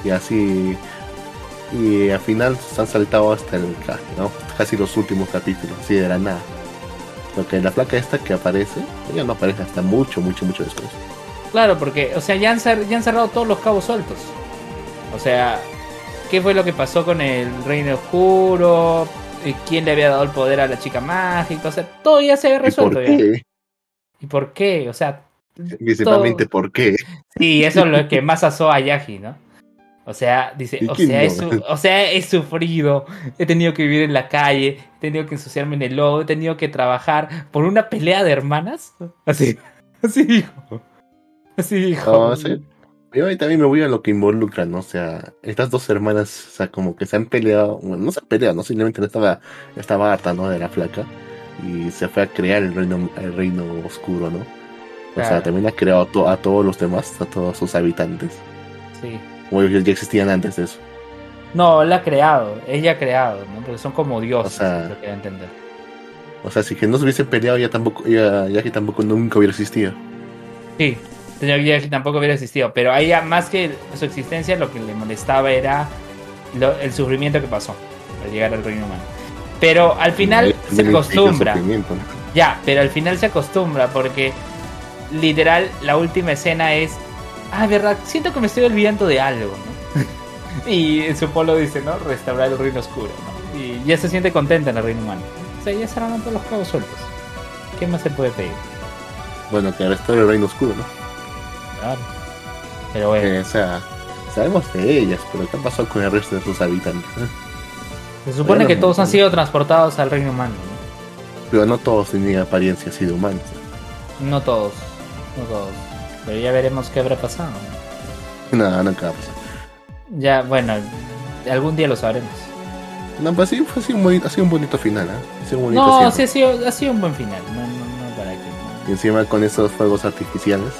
y así y al final se han saltado hasta el ¿no? casi los últimos capítulos así de la nada lo que la placa esta que aparece ella no aparece hasta mucho mucho mucho después Claro, porque, o sea, ya han, cer- ya han cerrado todos los cabos sueltos. O sea, ¿qué fue lo que pasó con el Reino Oscuro? ¿Quién le había dado el poder a la chica mágica? O sea, todo ya se había ¿Y por resuelto. ya. qué? ¿Y por qué? O sea, principalmente por qué sí, eso es lo que más asó a Yaji, ¿no? O sea, dice, ¿Y o sea, no? o sea, he sufrido, he tenido que vivir en la calle, he tenido que ensuciarme en el lodo, he tenido que trabajar por una pelea de hermanas. Así, así dijo. Así dijo. No, sí. Yo ahí también me voy a lo que involucra, ¿no? O sea, estas dos hermanas, o sea, como que se han peleado, bueno, no se han peleado, ¿no? Simplemente no estaba, estaba harta, ¿no? De la flaca. Y se fue a crear el reino, el reino oscuro, ¿no? O sea, también ha creado a, to- a todos los demás, a todos sus habitantes. Sí. Como ellos ya existían antes de eso. No, la ha creado, ella ha creado, ¿no? Porque son como dioses, O sea- lo que a entender. O sea, si que no se hubiesen peleado, ya tampoco, ya, ya que tampoco nunca hubiera existido. Sí, señor Yaji tampoco hubiera existido, pero a ella más que su existencia lo que le molestaba era lo- el sufrimiento que pasó al llegar al reino humano. Pero al final se acostumbra. Ya, pero al final se acostumbra porque literal la última escena es, ah, verdad, siento que me estoy olvidando de algo, ¿no? y en su polo dice, ¿no? Restaurar el reino oscuro, ¿no? Y ya se siente contenta en el reino humano. O sea, ya cerraron todos los cabos sueltos. ¿Qué más se puede pedir? Bueno, que restaure el reino oscuro, ¿no? Claro. Pero bueno, Eh, o sea, sabemos de ellas, pero ¿qué pasó con el resto de sus habitantes? eh? Se supone bueno, que todos han sido transportados al reino humano, ¿no? Pero no todos tenían apariencia así de humanos. No todos, no todos. Pero ya veremos qué habrá pasado. Nada, nunca va a pasar. Ya, bueno, algún día lo sabremos. No, pues sí, fue así un bonito, así un bonito final, ¿eh? Así un bonito No, cierre. sí ha sido, ha sido un buen final. No, no, no, para qué. Y encima con esos fuegos artificiales.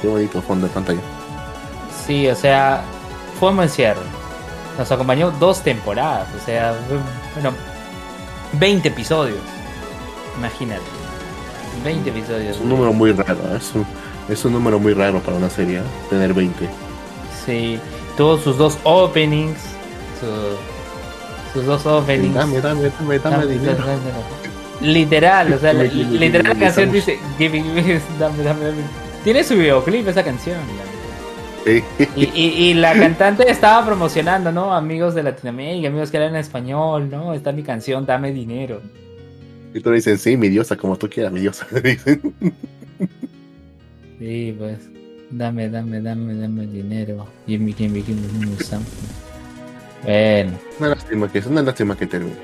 Qué bonito fondo de pantalla. Sí, o sea, fue un buen cierre. Nos acompañó dos temporadas, o sea, bueno, 20 episodios. Imagínate. 20 episodios. Es un número muy raro, ¿eh? es, un, es un número muy raro para una serie, ¿eh? tener 20. Sí, tuvo sus dos openings. su- sus dos openings. Dame, dame, dame, dame Dame, dinero. dame, dame. Literal, o sea, literal la canción dice, "Give me- dame, dame, dame". Tiene su videoclip esa canción. la- Sí. Y, y, y la cantante estaba promocionando, ¿no? Amigos de Latinoamérica, amigos que hablan español, ¿no? Está mi canción, dame dinero. Y tú le dicen, sí, mi diosa, como tú quieras, mi diosa. Dicen. Sí, pues. Dame, dame, dame, dame dinero. Jimmy, Jimmy, Jimmy, Jimmy, Sam. Bueno. Una lástima que es una lástima que termine.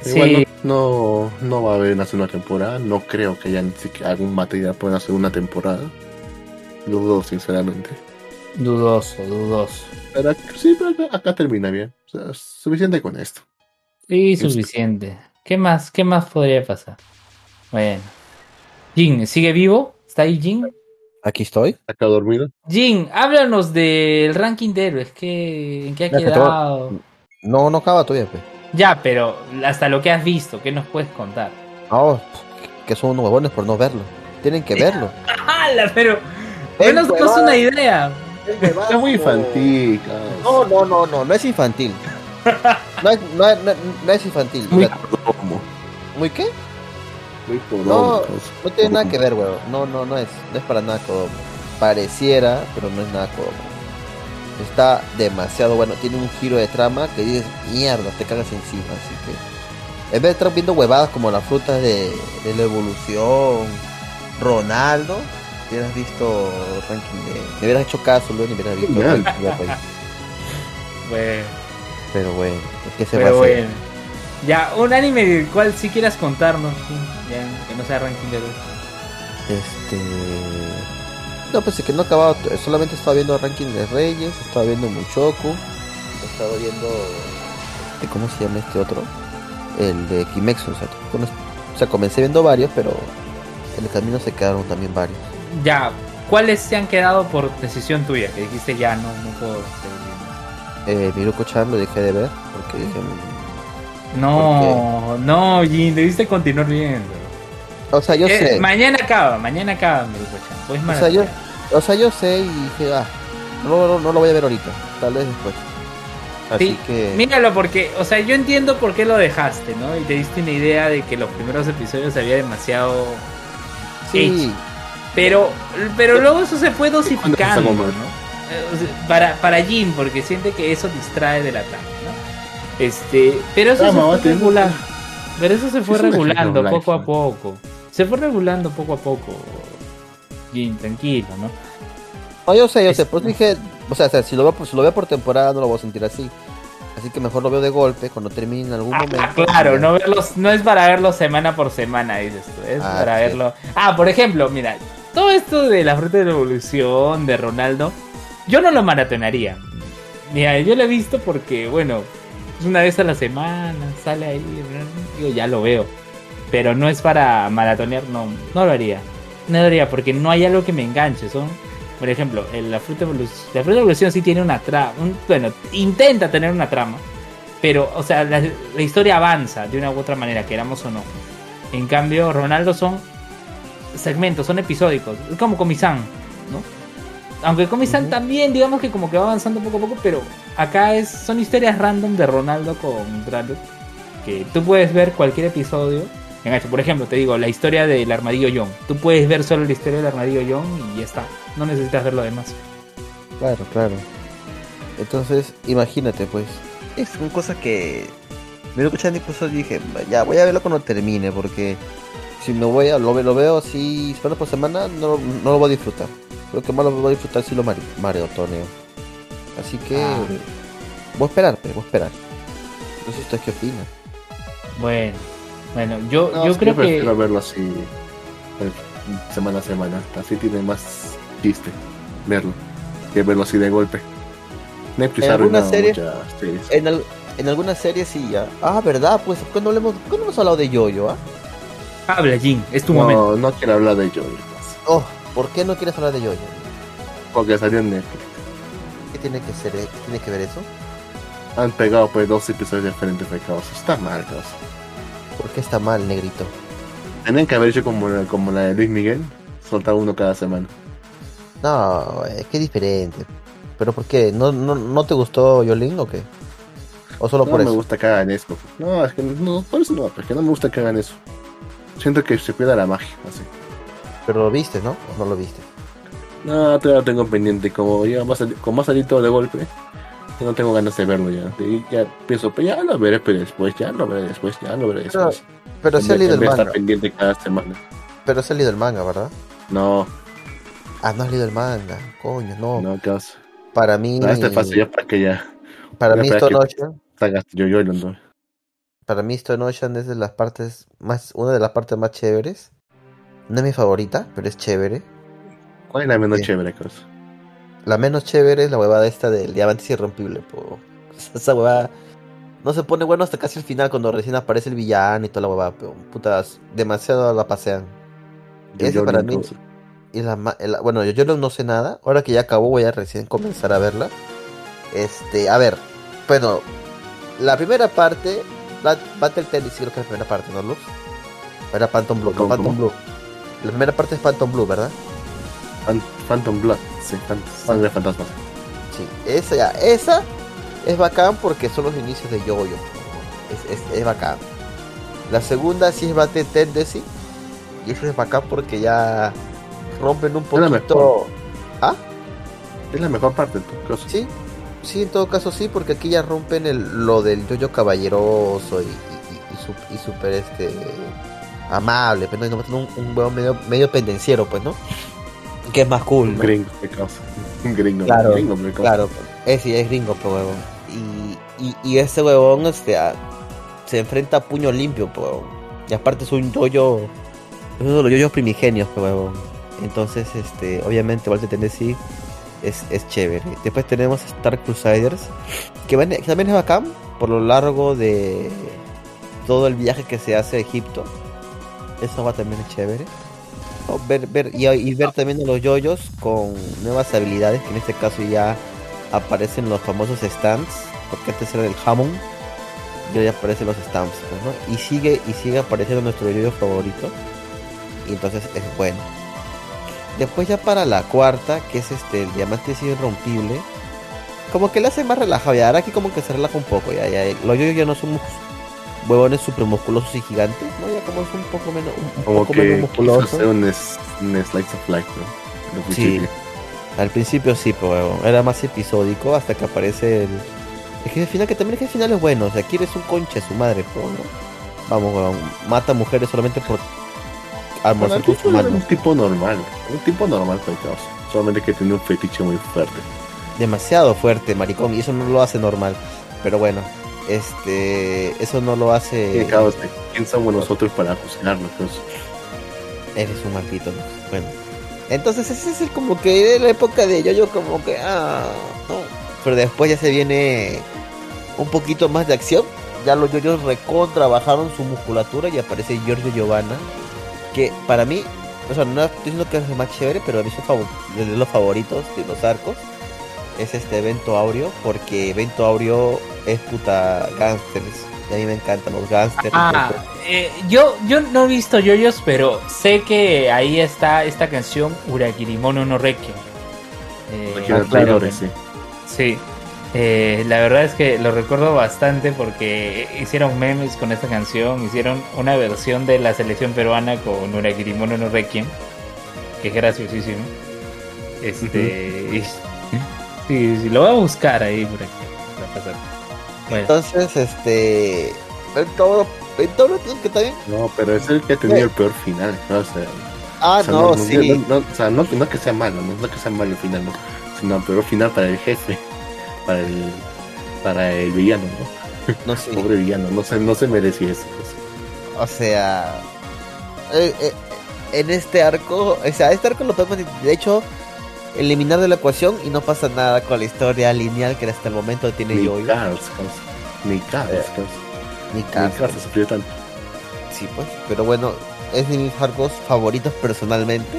Sí. Igual no, no, no va a haber una segunda temporada. No creo que haya ni siquiera algún material para una segunda temporada. Dudo, sinceramente. Dudoso, dudoso. Pero sí, pero acá, termina bien. O sea, suficiente con esto. Sí, suficiente. ¿Qué más? ¿Qué más podría pasar? Bueno. Jin, ¿sigue vivo? ¿Está ahí Jin? Aquí estoy. Acá dormido. Jin, háblanos del ranking de héroes. ¿Qué, ¿En qué ha Ya, que quedado? No, no acaba todavía, pues. Ya, pero hasta lo que has visto, ¿qué nos puedes contar? No, que son unos huevones por no verlo. Tienen que verlo. ¡Hala! Pero. Menos una idea. Es muy infantil. cabrón. No, no, no, no, no es infantil. No es, no es, no es- no es infantil. Muy O sea, plomo. ¿Muy qué? Muy No, no tiene nada que ver, weón. No, no, no es, no es para nada como pareciera, pero no es nada como. Está demasiado bueno. Tiene un giro de trama que dices, mierda, te cagas encima. Así que, en vez de estar viendo huevadas como las frutas de, de la evolución, Ronaldo, hubieras visto ranking de. Me hubieras hecho caso, luego y hubieras visto ranking de. Bueno, Pero bueno, ¿qué se va a hacer? Ya, un anime del cual si quieras contarnos, ya, que no sea ranking de. Este. No, pues es que no he acabado. Solamente estaba viendo Ranking de Reyes, estaba viendo Muchoku, estaba viendo. este, ¿Cómo se llama este otro? El de Kimetsu. O sea, o sea, comencé viendo varios, pero en el camino se quedaron también varios. Ya, ¿cuáles se han quedado por decisión tuya? Que dijiste ya, no, no puedo seguir viendo. Eh, Miruko-chan lo dejé de ver porque dije. mm, No, no, Jin, debiste continuar viendo. O sea, yo Eh, sé. Mañana acaba, mañana acaba, Miruko-chan. Pues O sea, yo, o sea, yo sé y dije, ah, no, no, no lo voy a ver ahorita, tal vez después. Así Sí, que. Míralo porque, o sea, yo entiendo por qué lo dejaste, ¿no? Y te diste una idea de que los primeros episodios había demasiado... sí, Pero, pero luego eso se fue ¿Cuándo dosificando. Eh, Para, para Jim, porque siente que eso distrae del ataque, ¿no? Este, pero eso Ah, se mamá, fue regulando. Pero eso se fue regulando poco a poco. Se fue regulando poco a poco. Jim, tranquilo, ¿no? No, yo sé, yo sé, Es- pues dije, o sea, o sea, si lo veo, por- si lo veo por temporada no lo voy a sentir así. Así que mejor lo veo de golpe cuando termine en algún Ah, momento. claro, no verlos, no es para verlo semana por semana, dices tú, es Ah, para sí. verlo. Ah, por ejemplo, mira, todo esto de la fruta de la evolución de Ronaldo, yo no lo maratonaría. Mira, yo lo he visto porque, bueno, una vez a la semana, sale ahí, digo, ya lo veo. Pero no es para maratonear, no, no lo haría. No lo haría porque no hay algo que me enganche. Son, por ejemplo, la fruta evolución, la fruta evolución sí tiene una trama, bueno, intenta tener una trama. Pero, o sea, la, la historia avanza de una u otra manera, queramos o no. En cambio, Ronaldo son segmentos, son episódicos. Es como Comisan, ¿no? Aunque Comisan Ujú. también, digamos que como que va avanzando poco a poco, pero acá es, son historias random de Ronaldo con Dralut. Que tú puedes ver cualquier episodio. Por ejemplo, te digo, la historia del armadillo John. Tú puedes ver solo la historia del armadillo John y ya está. No necesitas ver lo demás. Claro, claro. Entonces, imagínate, pues. Es una cosa que. Me lo escuchan incluso dije, ya voy a verlo cuando termine, porque si me voy a lo, ve- lo veo así semana por semana, no, no lo voy a disfrutar. Creo que más lo voy a disfrutar si lo mare- mareotoneo. Así que Ah. voy a esperar, pero voy a esperar. No sé ustedes qué opinan. Bueno, bueno, yo, No, yo creo que. prefiero verlo así eh, semana a semana. Así tiene más chiste verlo que verlo así de golpe. Netflix ¿En alguna serie? series. En, al- en algunas series sí ya. Ah, verdad, pues cuando hablemos, ¿cuándo hemos hablado de Yoyo, ah? Habla, Jin, es tu momento. No, no quiero hablar de Joey. Oh, ¿por qué no quieres hablar de Yoyo? Porque salió en Netflix. ¿Qué tiene que ser, eh? tiene que ver eso? Han pegado pues dos episodios diferentes de caos. Está mal, caos. ¿Por qué está mal, negrito? Tenían que haber hecho como la, como la de Luis Miguel. Soltar uno cada semana. No, es que es diferente. ¿Pero por qué? ¿No, no, no te gustó Yolín o qué? ¿O solo No por me eso? gusta que hagan eso. No, es que no, por eso no, porque no me gusta que hagan eso. Siento que se pierda la magia, así. Pero lo viste, ¿no? ¿O no lo viste? No, todavía lo tengo pendiente. Como ya va a salir, como va a salir todo de golpe, no tengo ganas de verlo ya. Y ya pienso, pues ya lo veré pero después, ya lo veré después, ya lo veré Pero, después. pero En se ha leído el manga. estar pendiente cada semana. Pero se ha leído el manga, ¿verdad? No, Ah, no has leído el manga. Coño, no. No, ¿qué vas? Para mí. No, este paso ya para que ya. para mí, que- Ocean. Salgas yo yo no. Para mí, Stone Ocean es de las partes más. Una de las partes más chéveres. No es mi favorita, pero es chévere. ¿Cuál es la menos Sí. chévere, cosa? La menos chévere es la huevada esta del diamante irrompible, po. Esa huevada no se pone bueno hasta casi el final cuando recién aparece el villano y toda la huevada, pero putas, demasiado la pasean. Yo, Ese yo para mí-. Y la, el- bueno, yo, yo no, no sé nada. Ahora que ya acabó, voy a recién comenzar a verla. Este, a ver, bueno, la primera parte, Battle Tennis, creo que es la primera parte, ¿no, Lux? Era Phantom Blue, no, ¿Cómo, Phantom? Blue. La primera parte es Phantom Blue, ¿verdad? Phantom Blood, sí, sangre de fantasmas. Sí, esa ya, esa es bacán porque son los inicios de Yoyo. Es, es, es bacán. La segunda sí es Battle Tendency. Y eso es bacán porque ya rompen un Es la poquito. mejor. ¿Ah? Es la mejor parte cosa. Sí, sí, en todo caso sí, porque aquí ya rompen el, lo del yoyo caballeroso y, y, y, súper este amable, pero no meten un, un huevo medio, medio pendenciero, pues, ¿no? Que es más cool, Un ¿no? gringo, qué cosa. Un gringo, Claro, un gringo, qué cosa. Claro, ese es gringo, pues, huevón. Y, y, y ese huevón este, a- se enfrenta a puño limpio, pues. Y aparte es un yoyo, es uno de los yoyos primigenios, pues, huevón. Entonces, este, obviamente, Walter Tennessee es, es chévere. Después tenemos Star Crusaders, que, también es bacán por lo largo de todo el viaje que se hace a Egipto. Eso va también es chévere. No, ver, ver, y, ver también a los yoyos con nuevas habilidades, que en este caso ya aparecen los famosos stands, porque antes era el Hammond, y ahora ya aparecen los stands, pues. Y sigue, y sigue apareciendo nuestro yoyo favorito, y entonces es bueno. Después ya para la cuarta, que es este, el diamante es irrompible, como que le hace más relajado, ya ahora aquí como que se relaja un poco, ya, ya, los yoyos ya no son mus- huevones super musculosos y gigantes, ¿no? Ya como es un poco menos, un, un Como poco que menos musculoso. hacer un, un slice of life, ¿no? Al Sí. Al principio sí, pero era más episódico hasta que aparece el. Es que al final, que también es que el final es bueno, o sea, aquí eres un concha de su madre, pero no. Vamos, huevón, mata mujeres solamente por Bueno, con era un tipo normal, un tipo normal, pues, causa. Solamente que tenía un fetiche muy fuerte. Demasiado fuerte, maricón, y eso no lo hace normal. Pero bueno, este. Eso no lo hace. Y causa, ¿quién somos nosotros para juzgarlo? causa? Eres un maldito, ¿no? Bueno. Entonces ese es el como que la época de yo como que ah, no. Pero después ya se viene un poquito más de acción. Ya los yoyos recontra bajaron su musculatura y aparece Giorgio Giovanna. Que para mí, o sea, no estoy diciendo que es el más chévere, pero a mí es de los favoritos de los arcos. Es este evento Aureo, porque evento Aureo es puta gangsters. Y a mí me encantan los gangsters. Ah, eh, yo, yo no he visto yoyos, pero sé que ahí está esta canción Uragirimono no Requiem. Eh, claro. sí. Sí, Eh, la verdad es que lo recuerdo bastante porque hicieron memes con esta canción, hicieron una versión de la selección peruana con Uragirimono no Requiem, que es graciosísimo. Este, y- sí, sí, lo voy a buscar ahí por aquí. va a pasar. Bueno, Entonces, este. Evento Aureo, Evento Aureo, que también. No, pero es el que ha tenido el peor final, ¿no? O sea, Ah, o sea, no, no, sí. no- no- o sea, no, no que sea malo, no, no que sea malo el final, no, sino el peor final para el jefe, para el, para el villano, ¿no? No, sí. Pobre villano, no se, no se merecía eso. pues. O sea, eh, eh, en este arco, o sea, este arco lo podemos, de hecho, eliminar de la ecuación y no pasa nada con la historia lineal que hasta el momento tiene Ni. Cars, causa. Ni Cars, Eh. Ni Ni. Cars sufrió tanto. Sí, pues. Pero bueno, es de mis arcos favoritos personalmente.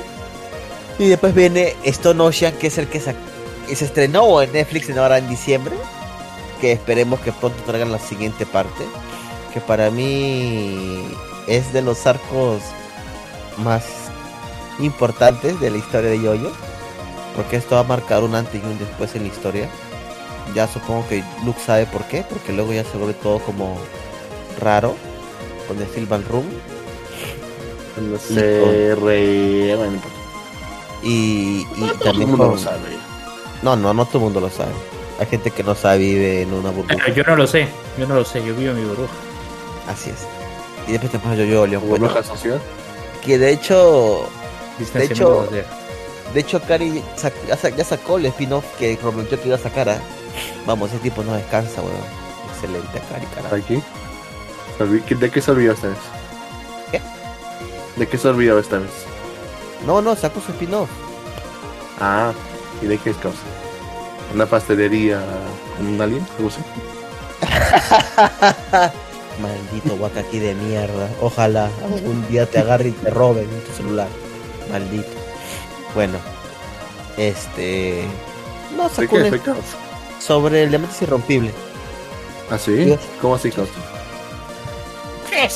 Y después viene Stone Ocean, que es el que se, que se estrenó en Netflix en ahora en diciembre. Que esperemos que pronto traigan la siguiente parte. Que para mí es de los arcos más importantes de la historia de Yoyo. Porque esto va a marcar un antes y un después en la historia. Ya supongo que Luke sabe por qué. Porque luego ya se vuelve todo como raro. Con el Silvan Room. No sé. Bueno, Y, y no todo el también con- lo sabe. No, no, no todo el mundo lo sabe. Hay gente que no sabe, vive en una burbuja. pero yo no lo sé, yo no lo sé, yo vivo en mi burbuja. Así es. Y después te pasa yo, yo, León. Burbuja social. que de hecho, Distanciamiento hecho-. De hecho, Kari sac- ya, sa- ya sacó el spin-off que prometió que iba a sacar. ¿ah? Vamos, ese tipo no descansa, weón. Excelente, Kari, carajo. Aquí. ¿De qué se olvidó esta vez? ¿Qué? ¿De qué se olvidó esta vez? No, no, sacó su spin-off. Ah, ¿y de qué es causa? ¿Una pastelería con un alien? ¿Algo así? Maldito Wakaki de mierda. Ojalá algún día te agarre y te roben tu celular. Maldito. Bueno, este. No, ¿De qué fue causa? sobre elementos irrompibles. ¿Ah, sí? Dios. ¿Cómo así causa? Ay,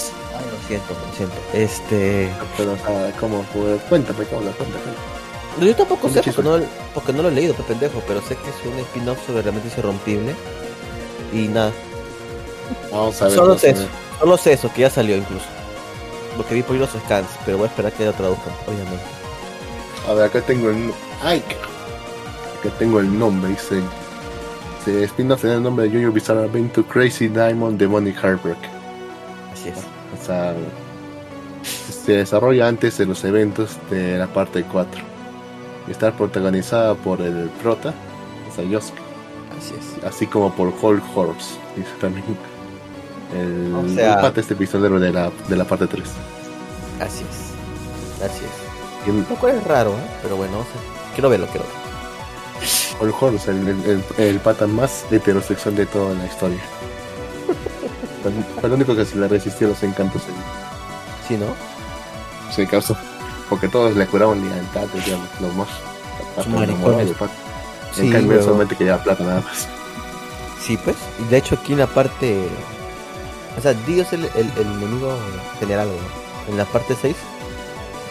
lo siento, lo siento. Este. Pero, o sea, ¿cómo? Cuéntame, causa, cuéntame. No, Yo tampoco sé porque no, porque no lo he leído, pe pendejo, pero sé que es un spin-off sobre elementos irrompibles. Y nada, Vamos a ver. Solo sé eso. solo sé eso, que ya salió incluso. Porque vi por ahí los scans, pero voy a esperar que lo traduzcan, obviamente. A ver, acá tengo el. ¡Ay! Acá tengo el nombre, dice. Se spin-off tiene el nombre de Junior Bizarre Adventure Crazy Diamond Demonic Heartbreak. Así es. O sea, se desarrolla antes de los eventos de la parte 4. Y está protagonizada por el prota, o sea, Yosuke, Así es. así como por Hulk Horse, dice también. El, O sea- el pata este pistolero de la, de la parte 3. Así es. Así es. El- Lo cual es raro, ¿eh? Pero bueno, o sea, quiero verlo, quiero verlo. Horse, el, el, el- pata más heterosexual de toda la historia. Fue el- único que se le resistió a los encantos en ¿Sí, no? se causó. Porque todos le curaban lealtad, digamos, lo más. Sí, en cambio, solamente quería plata nada más. Sí, pues. De hecho, aquí en la parte. O sea, Dio es el, el- el enemigo general, ¿no? En la parte 6.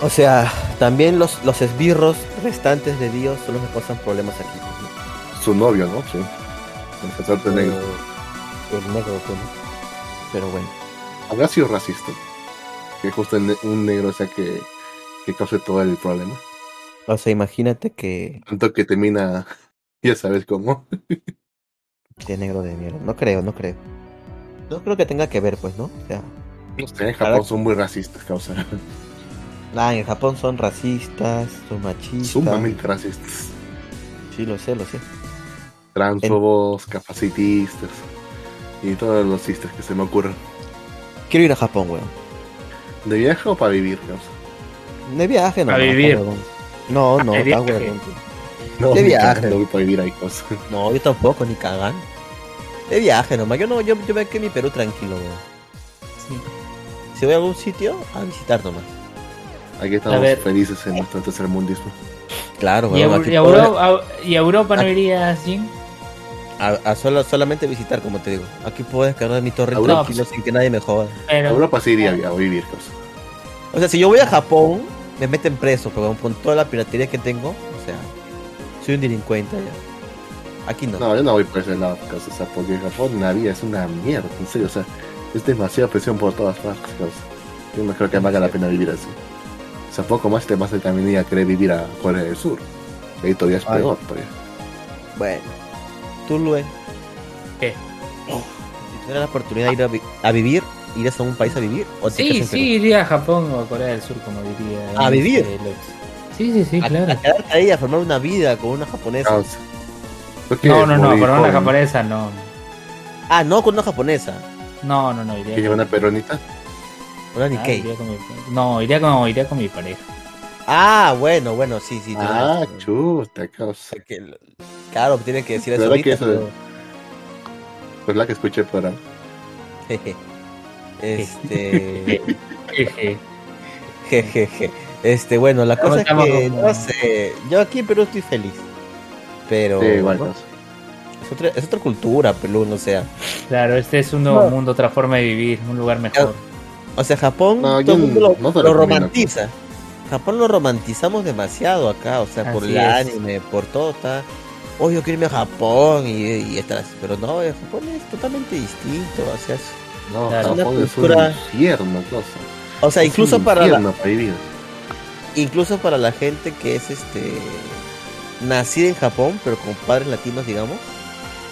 O sea, también los, los esbirros restantes de Dios son los que causan problemas aquí. ¿no? Su novio, ¿no? Sí. El sacerdote negro. El negro, pues, ¿no? Pero bueno. Habrá sido racista. Que justo un negro sea que, que cause todo el problema. O sea, imagínate que. Tanto que termina, ya sabes cómo. De negro de mierda. No creo, no creo. No creo que tenga que ver, pues, ¿no? O sea. No sé, en Japón son muy racistas, causa. Nada, en Japón son racistas, son machistas. Sumamente racistas. Sí, lo sé, lo sé. Transfobos, capacitistas. Y todos los sisters que se me ocurran. Quiero ir a Japón, weón. ¿De viaje o para vivir, causa? De viaje, no. A no, vivir. No, no, está huevón, tío. No, De viaje. encanta, voy para vivir ahí, causa. No, yo tampoco, ni cagan. De viaje nomás. Yo no, yo, yo me quedé en mi Perú tranquilo, weón. Si voy a algún sitio, a visitar nomás. Aquí estamos felices en nuestro tercer mundismo. Claro, ¿Y a, weón. Y a todo- Euro- a- y Europa no irías, Jim? a, a solo, solamente visitar, como te digo. Aquí puedo descargar mi torre Europa, tranquilo sin que nadie me joda. A Europa sí iría a vivir, causa. O sea, si yo voy a Japón, me meten preso, pero con toda la piratería que tengo, o sea, soy un delincuente allá. Aquí no. No, yo no voy por ese lado, o sea, porque Japón la vida es una mierda, en serio, o sea, es demasiada presión por todas partes, causa. Yo no creo que valga la pena vivir así. O sea, poco más te vas a también ir a querer vivir a Corea del Sur. Ahí todavía es Ay. peor, todavía. Bueno, tú, Luen, ¿qué? si tuvieras la oportunidad de ir a, vi- a vivir, ¿irías a un país a vivir? ¿O te Sí, sí, iría a Japón o a Corea del Sur, como diría. ¿A vivir? este, Lex. Sí, sí, sí, Perú? claro. A, a quedarte ahí, a formar una vida con una japonesa. Causa. ¿Tú qué No, no, no, por una japonesa no. Ah, no, con una japonesa. No, no, no, iría. ¿Que lleva una peronita? Una Ah, Nikkei. iría con mi- No, iría con, iría con mi pareja. Ah, bueno, bueno, sí, sí. Ah, razón. chuta, causa. que claro, tiene que decir eso. ¿Verdad que ahorita, eso- pero- Pues la que escuché. Jeje. Este. Jeje. Jejeje. Este, bueno, la cosa es que, no sé, yo aquí en Perú estoy feliz. Pero Sí, igual, causa. es, otra, es otra cultura, Perú, no sea. Claro, este es un nuevo No. mundo, otra forma de vivir, un lugar mejor. O sea, Japón, No, todo el mundo lo, no romantiza. Japón lo romantizamos demasiado acá, o sea, por el es. anime, por todo está. Oh, yo quiero irme a Japón y, y estar así. Pero no, eh, Japón es totalmente distinto, o sea, es- No, Claro. Japón Una es un cultura- infierno, causa. o sea, Es incluso un para la, infierno para vivir. incluso para la gente que es este nacida en Japón, pero con padres latinos, digamos,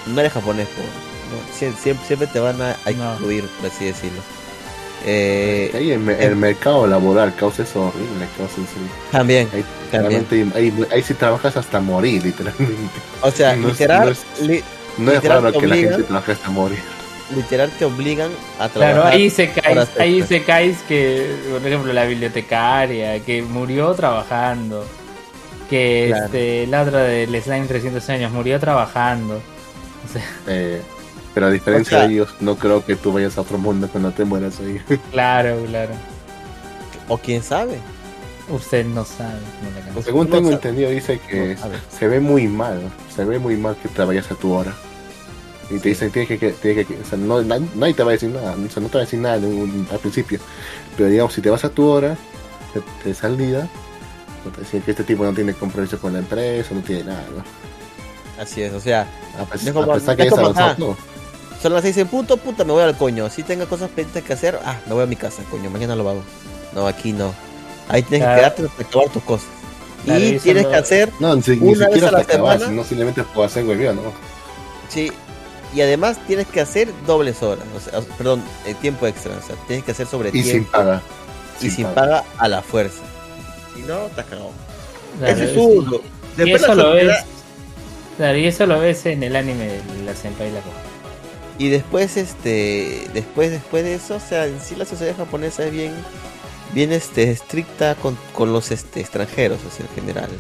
no eres japonés, po, no, sie- siempre, siempre te van a, a No. por así decirlo. Eh, Ahí el, me- el mercado laboral causa eso horrible, causa serio. también, Ahí, también. realmente, ahí, ahí sí trabajas hasta morir, literalmente. O sea, no es- literal, no es- li- No es Literal, raro que la obligan. gente trabaje hasta morir. Literal te obligan a trabajar. Claro, ahí se caes, ahí se caes que, por ejemplo, la bibliotecaria, que murió trabajando, que Claro. este, la otra del Slime 300 años murió trabajando. O sea, Eh, pero a diferencia O sea- de ellos, no creo que tú vayas a otro mundo cuando te mueras ahí. claro, claro. O quién sabe. Usted no sabe. no. Según No tengo sabe. entendido, dice que No se ve muy mal, se ve muy mal que te vayas a tu hora. Y te dicen, tienes que, que, tienes que- o sea, no, na- nadie te va a decir nada, o sea, no te va a decir nada un- al principio. Pero digamos, si te vas a tu hora de, de salida, no te dicen que este tipo no tiene compromiso con la empresa, no tiene nada, ¿no? Así es, o sea, A, pes- Es como- a pesar que es avanzado todo. son las seis en punto, puta, me voy al coño. Si tengo cosas pendientes que hacer, ah, me voy a mi casa, coño, mañana lo hago. No, aquí no. Ahí tienes Claro. que quedarte para acabar tus cosas. Claro, y tienes no- que hacer, No, ni, ni Una vez siquiera a la hasta acabar, semana. sino simplemente puedo hacer hueveo, ¿no? sí, y además tienes que hacer dobles horas, o sea, perdón, eh, tiempo extra, o sea, tienes que hacer sobre Y sin tiempo paga. y sin paga a la fuerza. Si no, estás cagado. Claro, Ese es uno. y Después eso lo ves. Claro, y eso lo ves en el anime de la Senpai y la Koha. Y después, este, después, después de eso, o sea, en sí la sociedad japonesa es bien, bien, este, estricta con, con los, este, extranjeros, o sea, en general.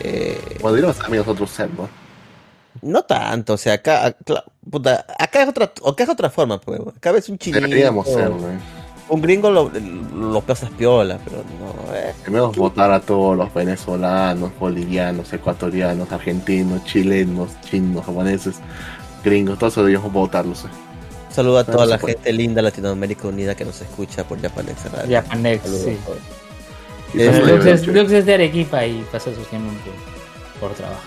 Eh, Podríamos también nosotros ser, ¿no? No tanto, o sea, acá, acá, puta, acá es otra, acá es otra forma, pues, acá ves un chinito, Deberíamos ser, güey. un gringo lo, lo pasas piola, pero no, eh. Debemos votar a todos los venezolanos, bolivianos, ecuatorianos, argentinos, chilenos, chinos, japoneses, gringos, todos deberíamos votarlos. eh. Saludo a toda no la puede. gente linda Latinoamérica Unida que nos escucha por Japanex Radio. Japanex, sí. Eh, Lux, es, de Arequipa y pasa su tiempo por trabajo.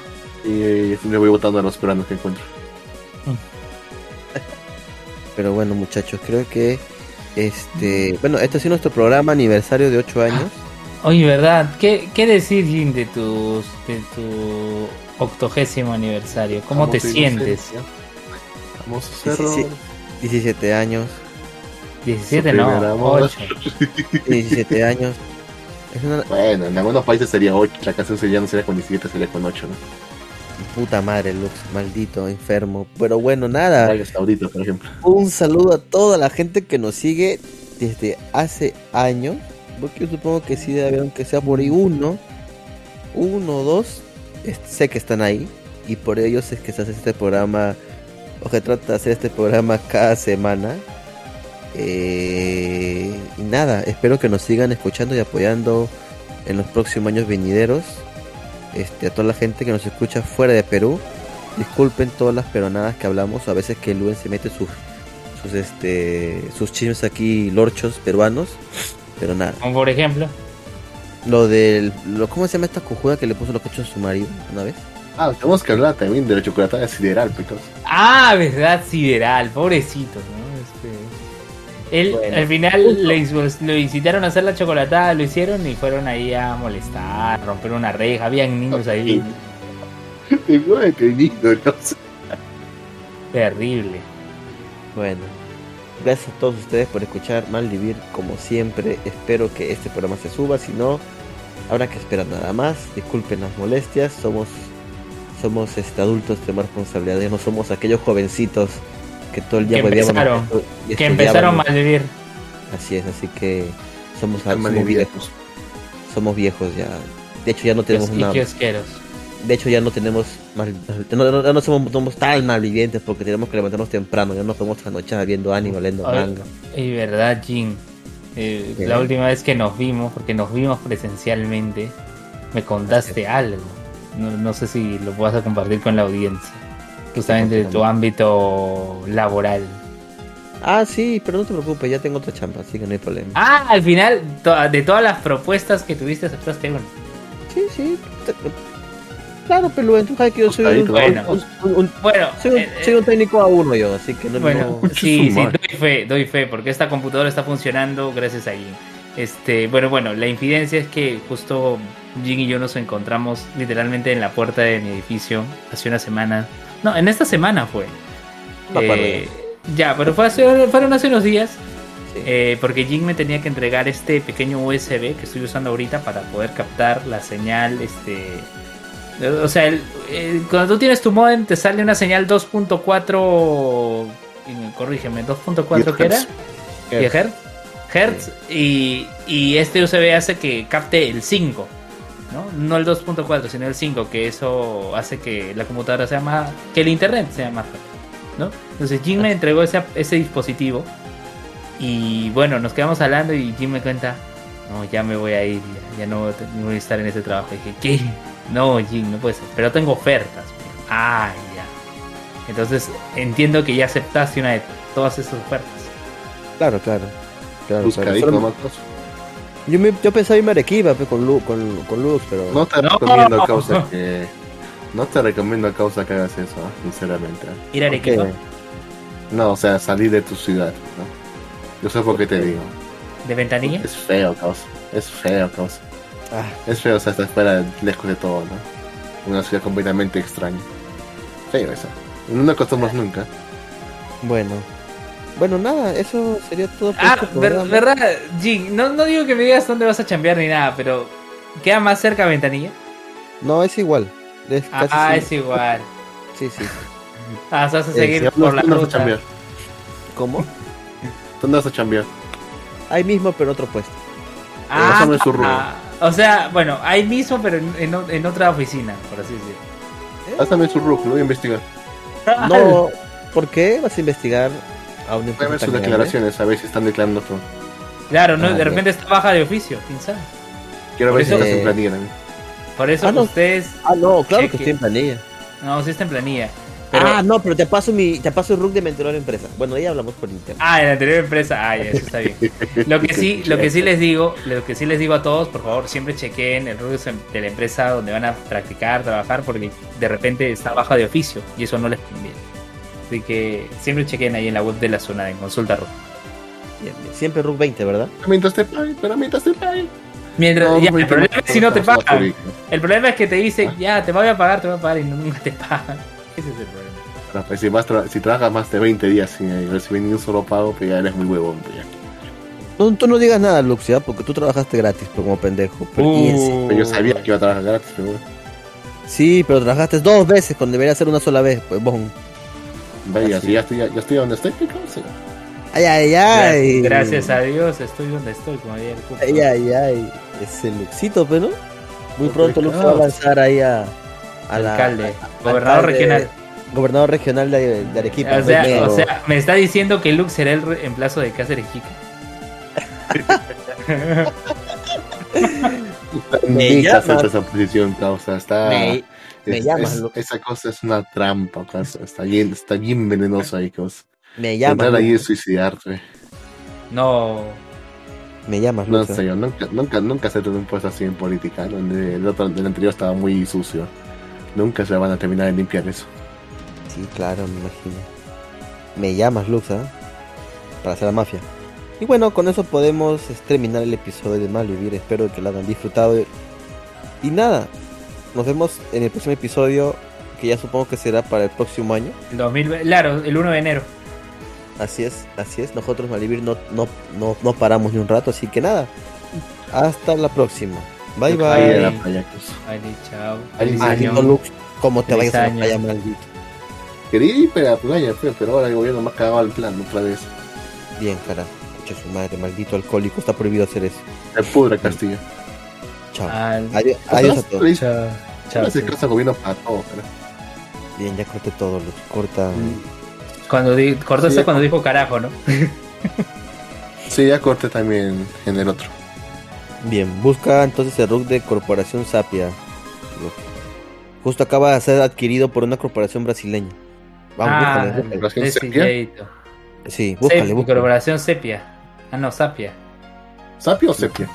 Y me voy votando a los peruanos que encuentro. Pero bueno, muchachos, creo que este, bueno, este ha sido nuestro programa aniversario de 8 años. Oye, ¿verdad? ¿Qué, qué decir, Jin, de, tus, de tu octogésimo aniversario? ¿Cómo Vamos te sientes? Vamos a Sí, hacerlo. sí, 17 años, 17, Su no, primer amor. 8. 17 años. Es una Bueno, en algunos países sería 8, la canción sería no sería con 17, sería con 8, ¿no? Puta madre, Lux, maldito, enfermo. Pero bueno, nada. Por ejemplo. Un saludo a toda la gente que nos sigue desde hace años. Porque yo supongo que sí debe haber, aunque sea por ahí uno, uno o dos, sé que están ahí. Y por ellos es que se hace este programa, o que trata de hacer este programa cada semana. Eh, y nada, espero que nos sigan escuchando y apoyando en los próximos años venideros. Este, a toda la gente que nos escucha fuera de Perú. Disculpen todas las peronadas que hablamos, a veces que Luen se mete sus sus este sus chismes aquí lorchos peruanos, pero nada. Como por ejemplo. Lo del lo cómo se llama esta cojuda que le puso los cachos a su marido una vez? Ah, tenemos que hablar también de la chocolatada sideral, pecos. Ah, verdad, Sideral, pobrecito, ¿no? Él Bueno. al final le hizo- lo incitaron a hacer la chocolatada, lo hicieron y fueron ahí a molestar, romper una reja, habían niños ahí, terrible. Bueno, gracias a todos ustedes por escuchar Malvivir como siempre. Espero que este programa se suba, si no habrá que esperar nada más. Disculpen las molestias, somos somos este adultos de más responsabilidad, ya no somos aquellos jovencitos que todo el día Que empezaron, Que empezaron estudiaban. a vivir. Así es, así que somos, somos, viejos, somos viejos ya. De hecho ya no tenemos una, kiosqueros. de hecho ya no tenemos mal, no, no- no somos, somos tan malvivientes porque tenemos que levantarnos temprano, ya no podemos trasnochar viendo anime, leyendo manga. Y verdad, Jin. eh, la última vez que nos vimos, porque nos vimos presencialmente, me contaste algo. No, no sé si lo puedas compartir con la audiencia. Justamente de tu ámbito laboral. Ah, sí, pero no te preocupes, ya tengo otra chamba, así que no hay problema. Ah, al final, to- de todas las propuestas que tuviste, aceptaste una. Sí, sí. Claro, pero tú sabes que yo soy un, Bueno. un- un- un- Bueno, soy un- eh, soy un técnico a uno yo, así que no, Bueno, no- sí, sí, doy fe, doy fe, porque esta computadora está funcionando gracias a Jin. Este, bueno, bueno, la infidencia es que justo Jin y yo nos encontramos literalmente en la puerta de mi edificio hace una semana. No, en esta semana fue. No Eh, ya, pero fue hace- fueron hace unos días. Sí. eh, porque Jin me tenía que entregar este pequeño USB que estoy usando ahorita para poder captar la señal, este... O sea, el- el- cuando tú tienes tu modem te sale una señal 2.4... y me- Corrígeme, ¿2.4 qué era? Gigahertz. Gigahertz. Hertz y, y este USB hace que capte el 5, ¿no? No el 2.4, sino el 5, que eso hace que la computadora sea más. que el internet sea más rápido, ¿no? Entonces Jim me entregó ese, ese dispositivo y bueno, nos quedamos hablando y Jim me cuenta: No, ya me voy a ir, ya, ya no, voy a te- no voy a estar en ese trabajo. Y dije: ¿Qué? No, Jim, no puede ser, pero tengo ofertas. Ah, ya. Entonces entiendo que ya aceptaste una de todas esas ofertas. Claro, claro. claro, Buscadito. Yo, me, yo pensaba irme a Arequipa pe, con, Lu, con, con Lux, pero... No te No. recomiendo a causa que. No te recomiendo a causa que hagas eso, ¿ah? sinceramente. ¿ah? Ir a. Arequipa. No, o sea, salir de tu ciudad, ¿no? Yo sé por qué te digo. ¿De ventanilla? Es feo, causa. Es feo, causa. Ah, Es feo, o sea, estar fuera, lejos de todo, ¿no? Una ciudad completamente extraña. Feo eso. No nos acostumbramos nunca. bueno. Bueno, nada, eso sería todo por Ah, este ver- verdad, Jin, no, no digo que me digas dónde vas a chambear ni nada, pero ¿queda más cerca Ventanilla? No, es igual. Es casi Ah, es igual. Sí, sí. Ah, vas a Eh, seguir ¿Dónde por la dónde vas a ruta. chambear? ¿Cómo? ¿Dónde vas a chambear? Ahí mismo, pero otro puesto. Ah, su rubro. ah, o sea, bueno, ahí mismo, pero en, en otra oficina, por así decirlo. Pásame su RUC, lo voy a investigar. No, ¿por qué vas a investigar a una Voy a empresa ver sus grande? declaraciones, a ver si están declarando todo. Claro, no, Ah, de ya. repente está baja de oficio, quién sabe. Quiero Por ver si estás en Eh, planilla también. Por eso Ah, no. ustedes. Ah, no, claro que estoy en planilla. No, sí está en planilla. Pero, Ah, no, pero te paso mi, te paso el RUC de mi anterior empresa. Bueno, ahí hablamos por internet. Ah, en la anterior empresa. Ah, ya, eso está bien. Lo que sí, lo que sí les digo, lo que sí les digo a todos, por favor, siempre chequen el rubro de la empresa donde van a practicar, trabajar, porque de repente está baja de oficio y eso no les conviene. Así que siempre chequen ahí en la web de la zona en consulta RUC. Siempre RUC 20, ¿verdad? Mientras te paguen, pero mientras te paguen. Mientras, No, ya, el problema es si no te pagan. El problema es que te dicen, Ah. ya, te voy a pagar, te voy a pagar y nunca te pagan. Ese es el problema. Pues, si, vas tra- si trabajas más de 20 días sin eh, recibir ni un solo pago, pues ya eres muy huevón. Pues, ya. No, tú no digas nada, Lux, ¿ya? Porque tú trabajaste gratis, pero como pendejo. Pero Uh. ¿quién se- Pero yo sabía que iba a trabajar gratis, pero bueno. Sí, pero trabajaste dos veces cuando debería ser una sola vez. Pues, bon. Vaya, si ya estoy, ya, ya estoy donde estoy, ¿qué cosa? Ay, ay, ay. Gracias, gracias a Dios estoy donde estoy, como ayer. Ay, ay, ay. Ese Luxito, pero. Muy pronto Lux va a No. lanzar ahí a, a la. alcalde, a- gobernador alcalde- regional. Gobernador regional de, de Arequipa. O sea, o sea, me está diciendo que Lux será el reemplazo de Cáceres Chica. Me llamas. esa posición, causa. Está. me, me es- llamas, es- Lux. esa cosa es una trampa, causa. Está bien, está bien venenosa ahí, causa. Me llamas. Entrar ahí es suicidarte. No, Me llamas, No sé, yo nunca, nunca, nunca se un puesto así en política, donde el, otro, el anterior estaba muy sucio. Nunca se van a terminar de limpiar eso. Sí, claro, me imagino. Me llamas, Lux, ¿ah? Para hacer la mafia. Y bueno, con eso podemos este, terminar el episodio de Malvivir. Espero que lo hayan disfrutado. Y nada, nos vemos en el próximo episodio, que ya supongo que será para el próximo año. el 2020, claro, el 1 de enero. Así es, así es. Nosotros, Malvivir, no, no, no, no paramos ni un rato, así que nada. Hasta la próxima. Bye, bye. en la playa. Vale, chao. Lux, ¿cómo te vayas a la playa, maldito? Quería ir para la playa, pues, pero ahora el gobierno me ha cagado el plan otra vez. Bien, cara. Escucha su madre, maldito alcohólico. Está prohibido hacer eso. Se pudre Castillo. Chao. Al- Adiós, adiós a todos. Chao. Chao. Caso al gobierno para todo, pero. Bien, ya corté todo, Lux. Corta. Cuando di- cortó Sí, ese ya- cuando dijo carajo, ¿no? Sí, ya corté también en el otro. Bien, busca entonces el RUC de Corporación Sapia. Justo acaba de ser adquirido por una corporación brasileña. Vamos, ah, búscale, búscale. Sepia. Sí, búscale, Sep- búscale. Corporación Sepia. Ah, no, Sapia. ¿Sapio o sepia?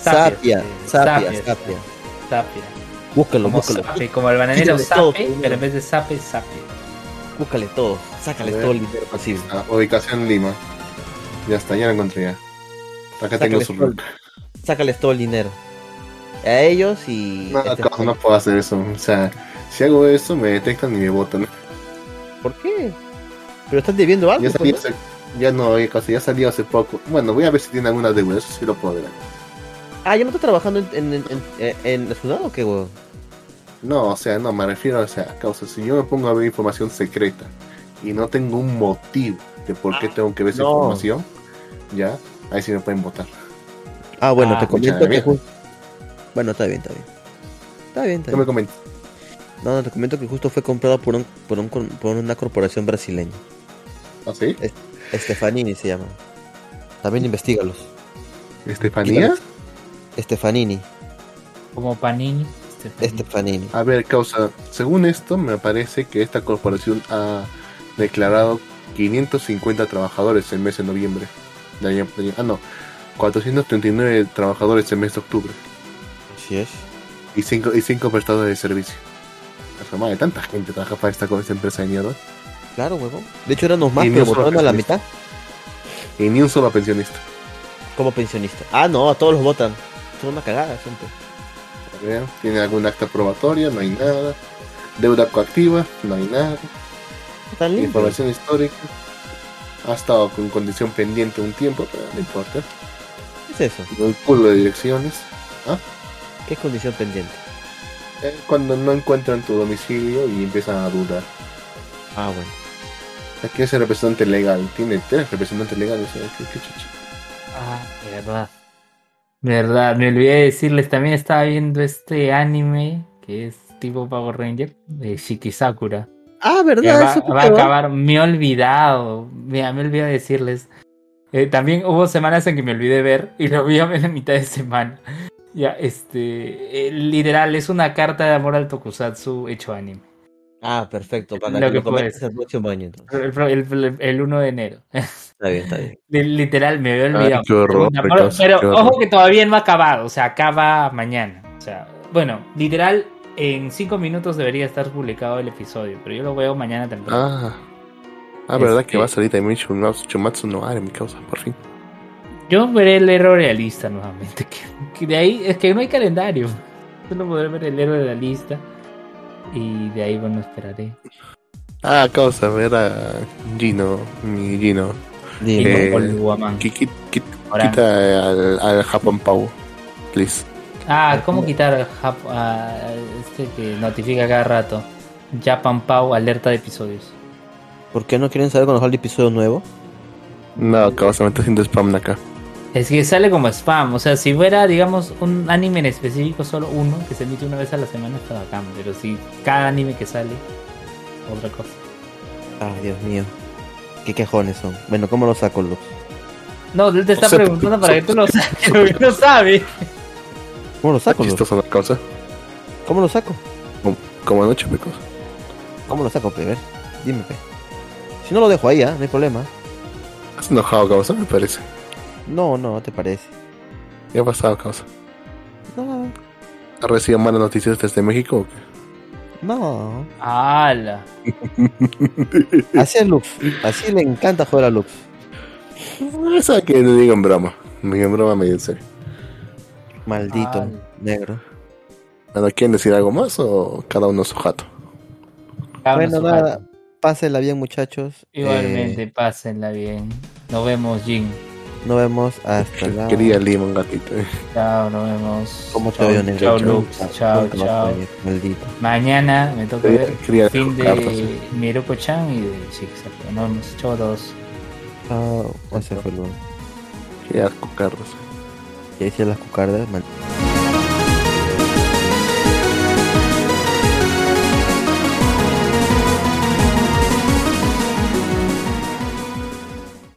Sapia. Sapia, Sapia, Sapia. Sapia. Búscalo, Como, búscalo. como el bananero sape, pero en vez de sape, sape. Búscale todo. Sácale todo el dinero posible. Ah, ubicación Lima. Ya está, ya lo encontré ya. Acá tengo su todo, look. sácales todo el dinero. A ellos y. No, este- causa, no puedo hacer eso. O sea, si hago eso, me detectan y me votan. ¿Por qué? Pero estás debiendo algo. Ya pues, ¿no? ese- Ya no, ya salió hace poco. Bueno, voy a ver si tiene alguna deuda, eso sí lo puedo ver. Ah, ¿ya no está trabajando en, en, en, en- en la ciudad o qué, weón? No, o sea, no, me refiero o sea, a causa. Si yo me pongo a ver información secreta y no tengo un motivo de por qué tengo que ver esa no. información, ya, ahí sí me pueden votar. Ah, bueno, Ah, te comento escúchame que... bien. ju- Bueno, está bien, está bien. Está bien, está ¿Qué me bien. comentas? No, no, te comento que justo fue comprado por, un, por, un, por una corporación brasileña. ¿Ah, sí? Stefanini se llama. También investigalos. ¿Estefanía? Stefanini. Como Panini. Este, Stefanini. A ver, causa, según esto, me parece que esta corporación ha declarado 550 trabajadores el mes de noviembre. del año- ah, no, 439 trabajadores el mes de octubre. Así es. Y 5 y cinco prestadores de servicio. O sea, madre, tanta gente trabaja para esta, esta empresa de mierda. Claro, huevón. De hecho, éramos más, Y pero votaron a la mitad Y ni un solo pensionista. como pensionista. Ah, no, a todos los votan. Son una cagada, siempre. ¿Tiene algún acta probatoria? No hay nada. Deuda coactiva, no hay nada. Información histórica. Ha estado con condición pendiente un tiempo, pero no importa. ¿Qué es eso? Un culo de direcciones. ¿Qué es condición pendiente? Eh, Cuando no encuentran tu domicilio y empiezan a dudar. Ah, bueno. Aquí es el representante legal. Tiene tres representantes legales. ¿eh? ¿Qué, qué? Ah, verdad. Verdad, me olvidé de decirles, también estaba viendo este anime que es tipo Power Ranger de Shikisakura. Ah, ¿verdad? va, Eso va a acabar, me he olvidado, mira, me olvidé de decirles. Eh, también hubo semanas en que me olvidé ver y lo vi a la mitad de semana. Ya, este, eh, literal, es una carta de amor al tokusatsu hecho anime. Ah, perfecto. Para Lo que que lo puedes. el próximo año. El, el- el 1 de enero. Está bien, está bien. Literal, me había olvidado. qué horror, Pero, ojo que todavía no ha acabado, o sea, acaba mañana. O sea, bueno, literal, en cinco minutos debería estar publicado el episodio, pero yo lo veo mañana temprano. Ah. Ah, verdad Este- que va a salir también Shumatsu, no Are, mi causa, por fin. Yo veré el héroe realista nuevamente. Que, que de ahí es que no hay calendario. Solo podré ver el héroe realista. Y de ahí, bueno, esperaré. Ah, causa, ver a Gino, mi Gino. Y Eh. Quita al, al Japón Pau, please. Ah, ¿cómo quitar al Jap- a este que notifica cada rato? Japan Pau, alerta de episodios. ¿Por qué no quieren saber cuando sale el episodio nuevo? No, causa, me está haciendo spam acá. Es que sale como spam, o sea, si fuera, digamos, un anime en específico, solo uno, que se emite una vez a la semana, está bacán, pero si cada anime que sale, otra cosa. Ah, Dios mío. Qué quejones son. Bueno, ¿cómo lo saco, Lux? No, él te está O sea, preguntando para que tú lo saques, porque no sabe. ¿Cómo lo saco, Lux? Chistoso la causa. ¿Cómo lo saco? Como anoche, me causa. ¿Cómo lo saco, pe? A ver, dime, pe. Si no lo dejo ahí, ¿ah? No hay problema. Has enojado, causa, me parece. No, no, ¿te parece? ¿Qué ha pasado, causa? No, ¿Has recibido malas noticias desde México o qué? No. ¡Hala! Así es Lux. Así le encanta jugar a Lux. Esa que le digo en broma. Me digo en broma medio en serio. Maldito, negro. Bueno, ¿quieren decir algo más o cada uno su jato? Cada bueno, su nada. jato. Pásenla bien, muchachos. Igualmente, Eh, pásenla bien. Nos vemos, Jin. Nos vemos hasta la... Quería Limon gatito. Chao, nos vemos. ¿Cómo te Chao, veo, negro? Chao, Lux. Chao, chao. Maldito. Mañana me toca ver quería fin de Miruko-chan y de Shikisakura. Nos vemos. Chao a todos. Chao. Ese fue el uno. Quería cartas. Y ahí sí las cucardas. Maldito.